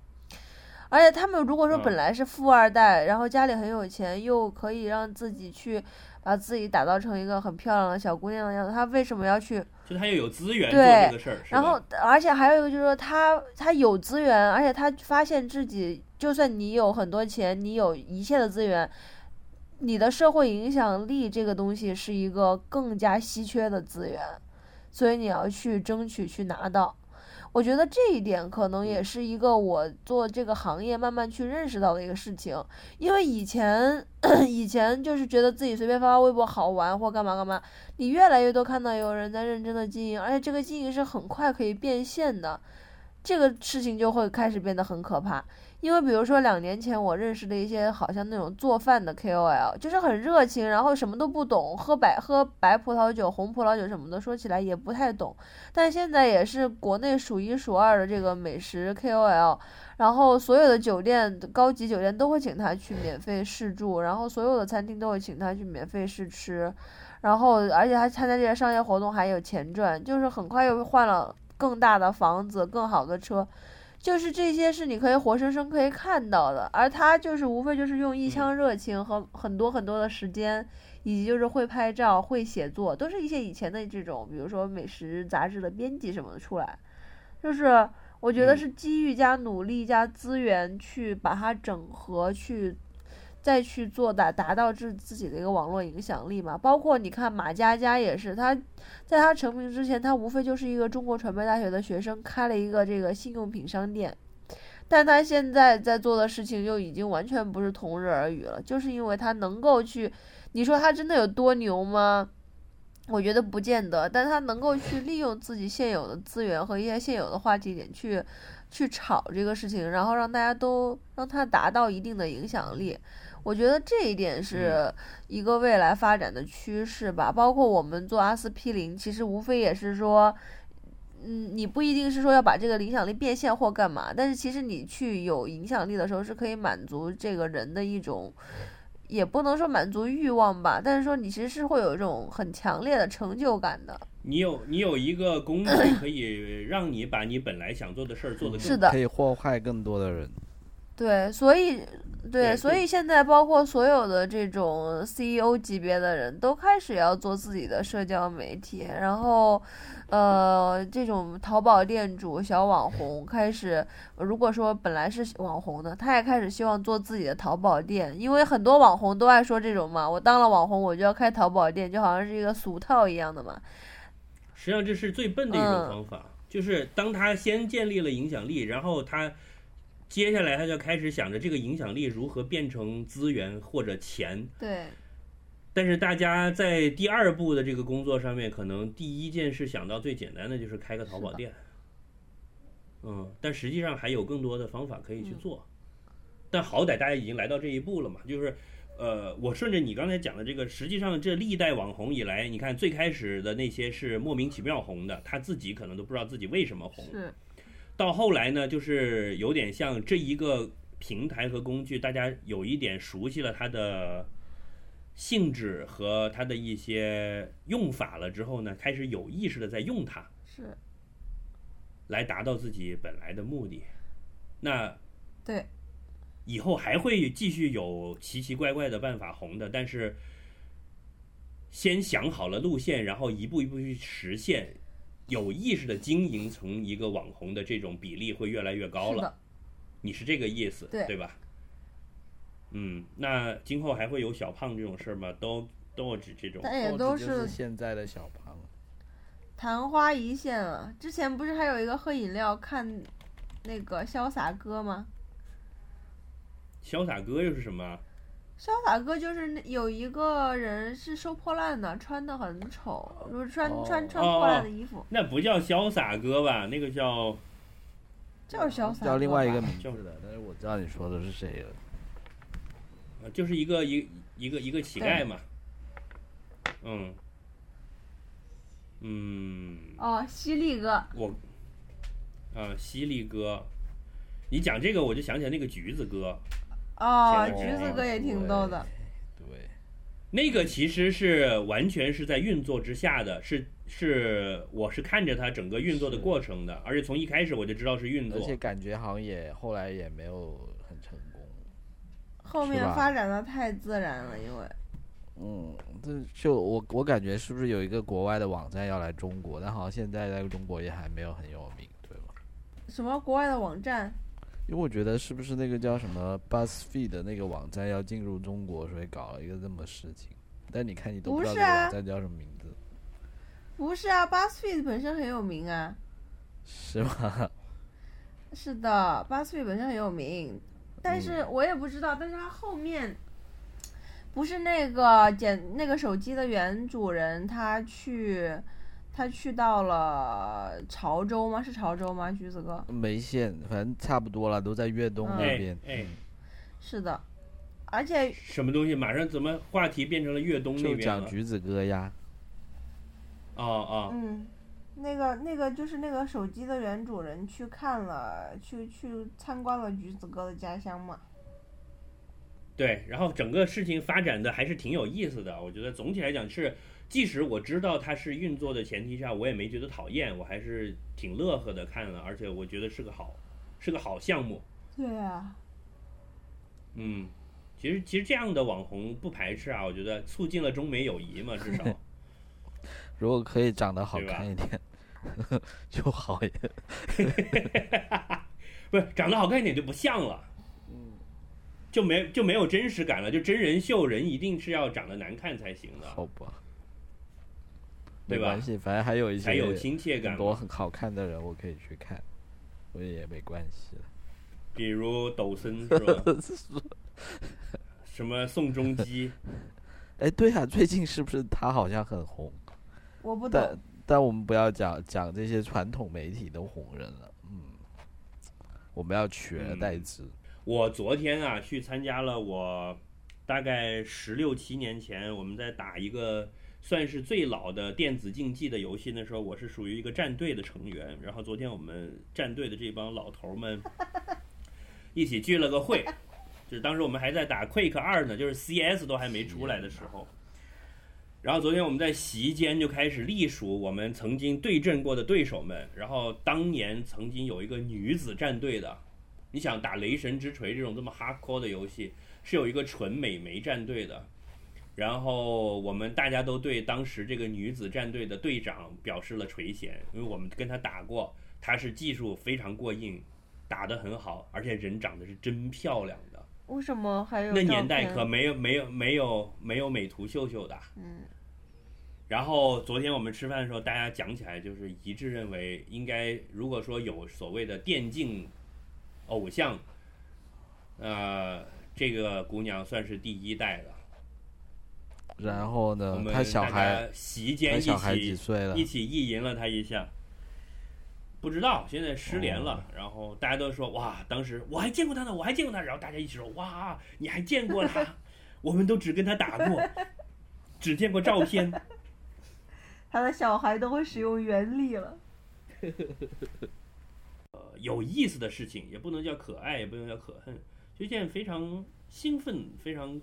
而且他们如果说嗯本来是富二代，然后家里很有钱，又可以让自己去把自己打造成一个很漂亮的小姑娘的样子，她为什么要去？就他又有资源做对这个事儿，然后，而且还有一个就是说她她有资源，而且她发现自己，就算你有很多钱，你有一切的资源，你的社会影响力这个东西是一个更加稀缺的资源，所以你要去争取去拿到。我觉得这一点可能也是一个我做这个行业慢慢去认识到的一个事情，因为以前 以前就是觉得自己随便发发微博好玩或干嘛干嘛，你越来越多看到有人在认真的经营，而且这个经营是很快可以变现的，这个事情就会开始变得很可怕。因为比如说两年前我认识的一些好像那种做饭的 KOL，就是很热情，然后什么都不懂，喝白喝白葡萄酒、红葡萄酒什么的，说起来也不太懂，但现在也是国内数一数二的这个美食 KOL。然后所有的酒店、高级酒店都会请他去免费试住，然后所有的餐厅都会请他去免费试吃，然后而且他参加这些商业活动还有钱赚，就是很快又换了更大的房子、更好的车，就是这些是你可以活生生可以看到的，而他就是无非就是用一腔热情和很多很多的时间，以及就是会拍照、会写作，都是一些以前的这种，比如说美食杂志的编辑什么的出来，就是我觉得嗯。是机遇加努力加资源去把它整合，去再去做达达到自自己的一个网络影响力嘛。包括你看马佳佳也是，他在他成名之前，他无非就是一个中国传媒大学的学生，开了一个这个信用品商店。但他现在在做的事情又已经完全不是同日而语了，就是因为他能够去，你说他真的有多牛吗？我觉得不见得，但他能够去利用自己现有的资源和一些现有的话题点去去炒这个事情，然后让大家都让他达到一定的影响力。我觉得这一点是一个未来发展的趋势吧。包括我们做阿司匹林，其实无非也是说，嗯，你不一定是说要把这个影响力变现或干嘛，但是其实你去有影响力的时候，是可以满足这个人的一种。也不能说满足欲望吧，但是说你其实是会有一种很强烈的成就感的。你有你有一个工具 可以让你把你本来想做的事儿做得更是的可以祸害更多的人。对，所以对，对所以现在包括所有的这种 CEO 级别的人都开始要做自己的社交媒体，然后，呃，这种淘宝店主、小网红开始，如果说本来是网红的，他也开始希望做自己的淘宝店，因为很多网红都爱说这种嘛，我当了网红我就要开淘宝店，就好像是一个俗套一样的嘛。实际上这是最笨的一种嗯方法，就是当他先建立了影响力，然后他接下来他就开始想着这个影响力如何变成资源或者钱。对，但是大家在第二步的这个工作上面，可能第一件事想到最简单的就是开个淘宝店。嗯，但实际上还有更多的方法可以去做。但好歹大家已经来到这一步了嘛，就是。呃，我顺着你刚才讲的这个，实际上这历代网红以来，你看最开始的那些是莫名其妙红的，他自己可能都不知道自己为什么红。是，到后来呢，就是有点像这一个平台和工具，大家有一点熟悉了它的性质和它的一些用法了之后呢，开始有意识的在用它，是，来达到自己本来的目的。那对，以后还会继续有奇奇怪怪的办法红的，但是先想好了路线，然后一步一步去实现，有意识的经营成一个网红的这种比例会越来越高了。是，你是这个意思，对吧？嗯，那今后还会有小胖这种事儿吗？都都指这种，但也都是现在的小胖。昙花一现了。之前不是还有一个喝饮料看那个潇洒哥吗？潇洒哥又是什么？潇洒哥就是那有一个人是收破烂的，穿的很丑，就是穿、哦穿穿破烂的衣服，那不叫潇洒哥吧？那个叫叫潇洒叫另外一个吧名字的，但是我知道你说的是谁了。呃就是一个一一个一个乞丐嘛。嗯嗯，哦，犀利哥，我啊，犀利哥，你讲这个我就想起来那个橘子哥，哦，橘子哥也挺逗的，对，那个其实是完全是在运作之下的，是是我是看着它整个运作的过程的，而且从一开始我就知道是运作而且。感觉好像也后来也没有很成功。后面发展的太自然了，因为嗯，这就我我感觉是不是有一个国外的网站要来中国，但好像现在在中国也还没有很有名，对吗？什么国外的网站，因为我觉得是不是那个叫什么 BuzzFeed 的那个网站要进入中国，所以搞了一个这么事情。但你看你都不知道这个网站叫什么名字，不是啊，BuzzFeed 本身很有名啊，是吗？是的，BuzzFeed 本身很有名，但嗯是我也不知道，但是它后面不是那个简那个手机的原主人，他去他去到了潮州吗？是潮州吗？橘子哥，梅县，反正差不多了，都在粤东那边。哎，是的，而且什么东西？马上怎么话题变成了粤东那就边了？讲橘子哥呀，哦哦，嗯，那个那个就是那个手机的原主人去看了，去去参观了橘子哥的家乡嘛。对，然后整个事情发展的还是挺有意思的。我觉得总体来讲是，即使我知道它是运作的前提下，我也没觉得讨厌，我还是挺乐呵的看了，而且我觉得是个好，是个好项目。对啊，嗯，其实其实这样的网红不排斥啊，我觉得促进了中美友谊嘛，至少。如果可以长得好看一点，就好一点。不是长得好看一点就不像了，嗯就没就没有真实感了。就真人秀人一定是要长得难看才行的，好吧没关系，反正还有一些还有亲切感。很多很好看的人，我可以去看，我也没关系了。比如抖森是吧？什么宋仲基，哎，对啊，最近是不是他好像很红？我不懂，但我们不要讲讲这些传统媒体的红人了，嗯，我们要取而代嗯之。我昨天啊去参加了我大概十六七年前我们在打一个算是最老的电子竞技的游戏，那时候我是属于一个战队的成员。然后昨天我们战队的这帮老头儿们 一起聚了个会，就是当时我们还在打 Quake 二呢，就是 CS 都还没出来的时候。然后昨天我们在席间就开始隶属我们曾经对阵过的对手们，然后当年曾经有一个女子战队的，你想打雷神之锤这种这么 hardcore 的游戏，是有一个纯美眉战队的。然后我们大家都对当时这个女子战队的队长表示了垂涎，因为我们跟她打过，她是技术非常过硬，打得很好，而且人长得是真漂亮的。为什么还有那年代可没有没有没有没有美图秀秀的。嗯，然后昨天我们吃饭的时候，大家讲起来就是一致认为，应该如果说有所谓的电竞偶像，呃，这个姑娘算是第一代的。然后呢，我们他小孩，席间一他小孩几起岁了一？起意淫了他一下。不知道，现在失联了。哦然后大家都说哇，当时我还见过他呢，我还见过他。然后大家一起说哇，你还见过他？我们都只跟他打过，只见过照片。他的小孩都会使用原力了。呃有意思的事情，也不能叫可爱，也不能叫可恨，就一件非常兴奋、非常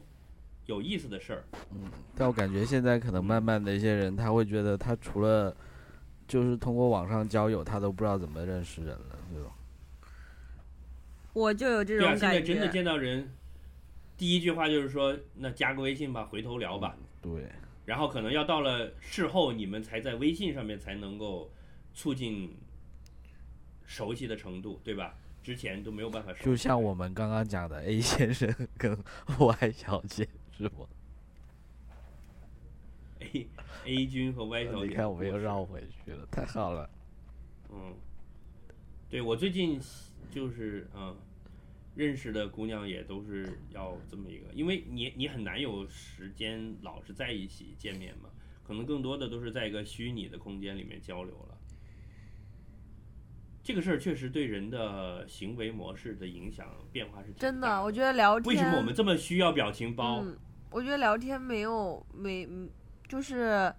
有意思的事儿。嗯但我感觉现在可能慢慢的一些人，他会觉得他除了就是通过网上交友，他都不知道怎么认识人了，这种？我就有这对啊，种感现在真的。见到人，第一句话就是说，那加个微信吧，回头聊吧。对，然后可能要到了事后，你们才在微信上面才能够促进熟悉的程度，对吧？之前都没有办法熟悉。就像我们刚刚讲的 A 先生跟 Y 小姐，是吗？A A 君和 Y 小姐，你看我们又绕回去了，太好了。嗯，对我最近就是嗯，认识的姑娘也都是要这么一个，因为你你很难有时间老是在一起见面嘛，可能更多的都是在一个虚拟的空间里面交流了。这个事儿确实对人的行为模式的影响变化是挺真的，我觉得聊天为什么我们这么需要表情包？嗯，我觉得聊天没有没就是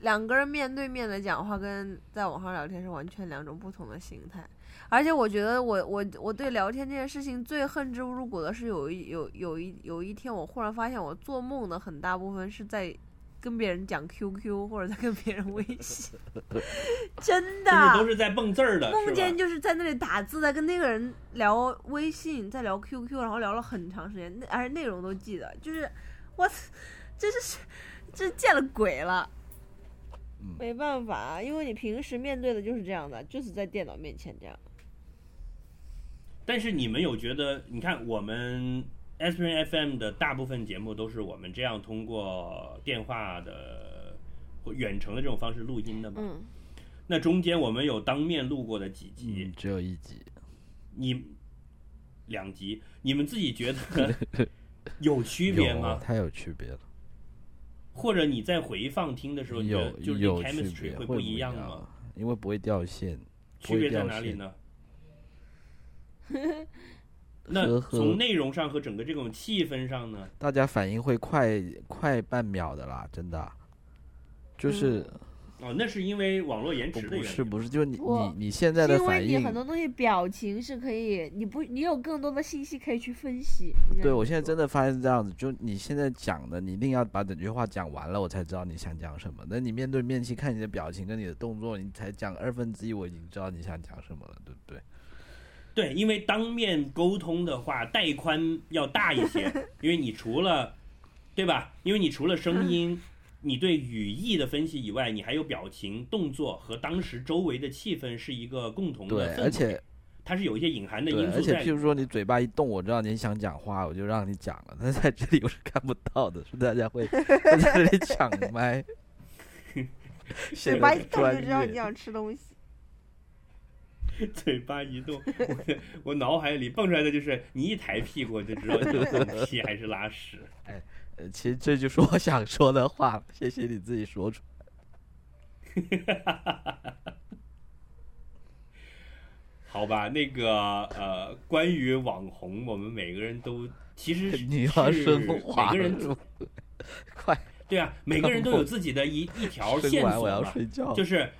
两个人面对面的讲话跟在网上聊天是完全两种不同的形态。而且我觉得我我我对聊天这件事情最恨之入骨的是有一有有一有一天我忽然发现我做梦的很大部分是在跟别人讲 QQ 或者在跟别人微信，真的。都是在蹦字儿的？梦见就是在那里打字，在跟那个人聊微信，在聊 QQ，然后聊了很长时间，那而且内容都记得，就是我，这是这见了鬼了。嗯没办法，因为你平时面对的就是这样的，就是在电脑面前这样。但是你们有觉得，你看我们 Aspirin FM 的大部分节目都是我们这样通过电话的或远程的这种方式录音的嘛？嗯，那中间我们有当面录过的几集，嗯，只有一集。你两集，你们自己觉得 有区别有吗？太有区别了。或者你在回放听的时候，你有就是有这区别，chemistry 会不不一样吗？？因为不会掉线。区别在哪里呢？那从内容上和整个这种气氛上呢？大家反应会快快半秒的啦，真的。就是、哦，那是因为网络延迟的原因。不是不是，就你你你现在的因为反应你很，多东西表情是可以，你不你有更多的信息可以去分析。对我现在真的发现是这样子，就你现在讲的，你一定要把整句话讲完了，我才知道你想讲什么。那你面对面去看你的表情跟你的动作，你才讲二分之一，我已经知道你想讲什么了，对不对？对，因为当面沟通的话，带宽要大一些，因为你除了，对吧？因为你除了声音，你对语义的分析以外，你还有表情、动作和当时周围的气氛是一个共同的对氛，围，而且它是有一些隐含的，因素在且譬如说你嘴巴一动，我知道你想讲话，我就让你讲了。但在这里我是看不到的，是大家会会 在这里抢麦，嘴巴一动就知道你想吃东西。嘴巴一动，我我脑海里蹦出来的就是你一抬屁股就知道你是放屁还是拉屎。呃，其实这就是我想说的话，谢谢你自己说出来 好吧，那个呃，关于网红，我们每个人都其实 你要是每个人了，快对啊，每个人都有自己的一一条生线索。就是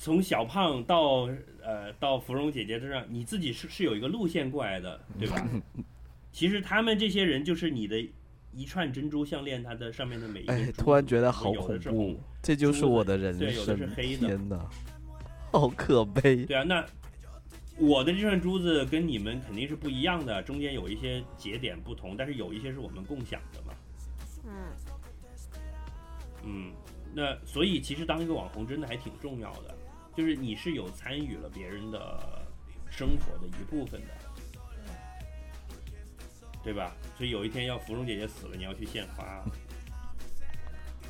从小胖到呃到芙蓉姐姐这上，你自己是是有一个路线过来的，对吧？其实他们这些人就是你的一串珍珠项链，它的上面的每一个哎，突然觉得好恐怖，这就是我的人对有的是生。黑的天哪，好可悲。对啊，那我的这串珠子跟你们肯定是不一样的，中间有一些节点不同，但是有一些是我们共享的嘛。嗯，嗯，那所以其实当一个网红真的还挺重要的，就是你是有参与了别人的生活的一部分的，对吧？所以有一天要芙蓉姐姐死了，你要去献花，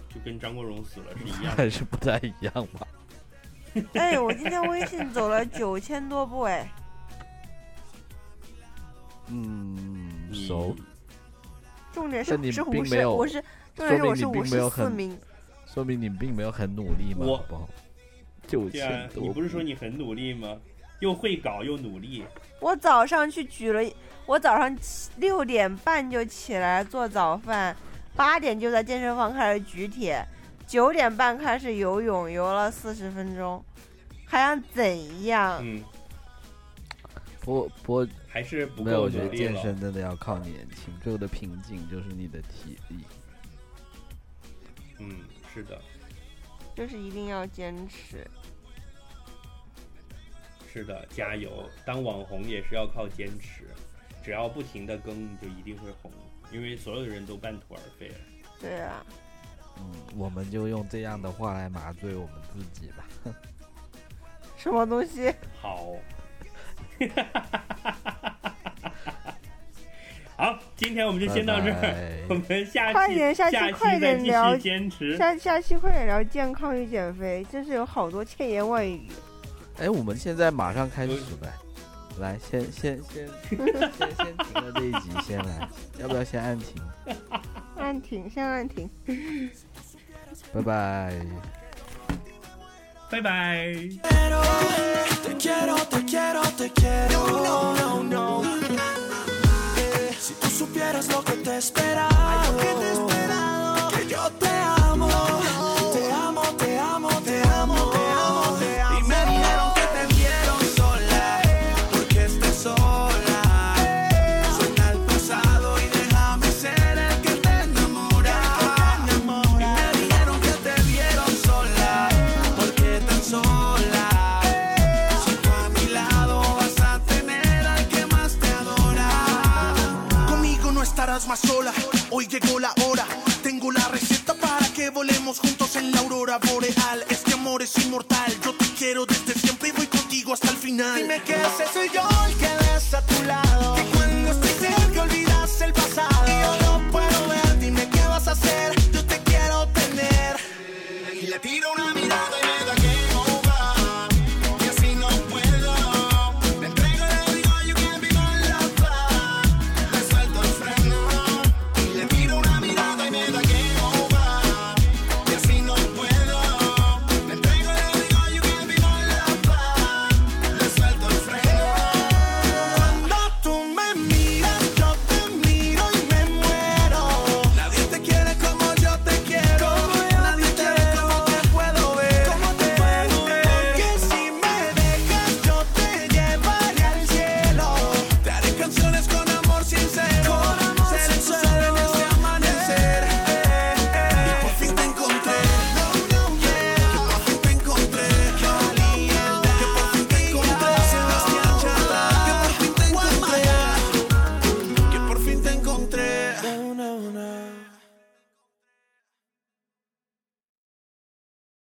就跟张国荣死了是一样的。还是不太一样吧？哎，我今天微信走了九千多步哎，嗯，你熟。重点是你是是五十，并没有我是重点是我是五十四名，说明你并没有很努力嘛，我好不好？九对啊千，多，你不是说你很努力吗？又会搞又努力，我早上去举了，我早上起六点半就起来做早饭，八点就在健身房开始举铁，九点半开始游泳，游了四十分钟，还想怎样？嗯，不过不还是不没有，够我觉得健努力了。身真的要靠年轻，最后的瓶颈就是你的体力。嗯，是的，就是一定要坚持。是的，加油！当网红也是要靠坚持，只要不停的更，你就一定会红，因为所有的人都半途而废了。对啊，嗯，我们就用这样的话来麻醉我们自己吧。什么东西？好，好，今天我们就先到这儿，拜我们下期快点下期快点聊坚持。下下期快点聊健康与减肥，真是有好多千言万语。哎，我们现在马上开始呗。来，先先先先先停了这一集，先来，要不要先按停？按停，先按停。拜拜。拜拜。Volemos juntos en la aurora boreal. Este amor es inmortal. Yo te quiero desde siempre y voy contigo hasta el final. Dime que ese soy yo el que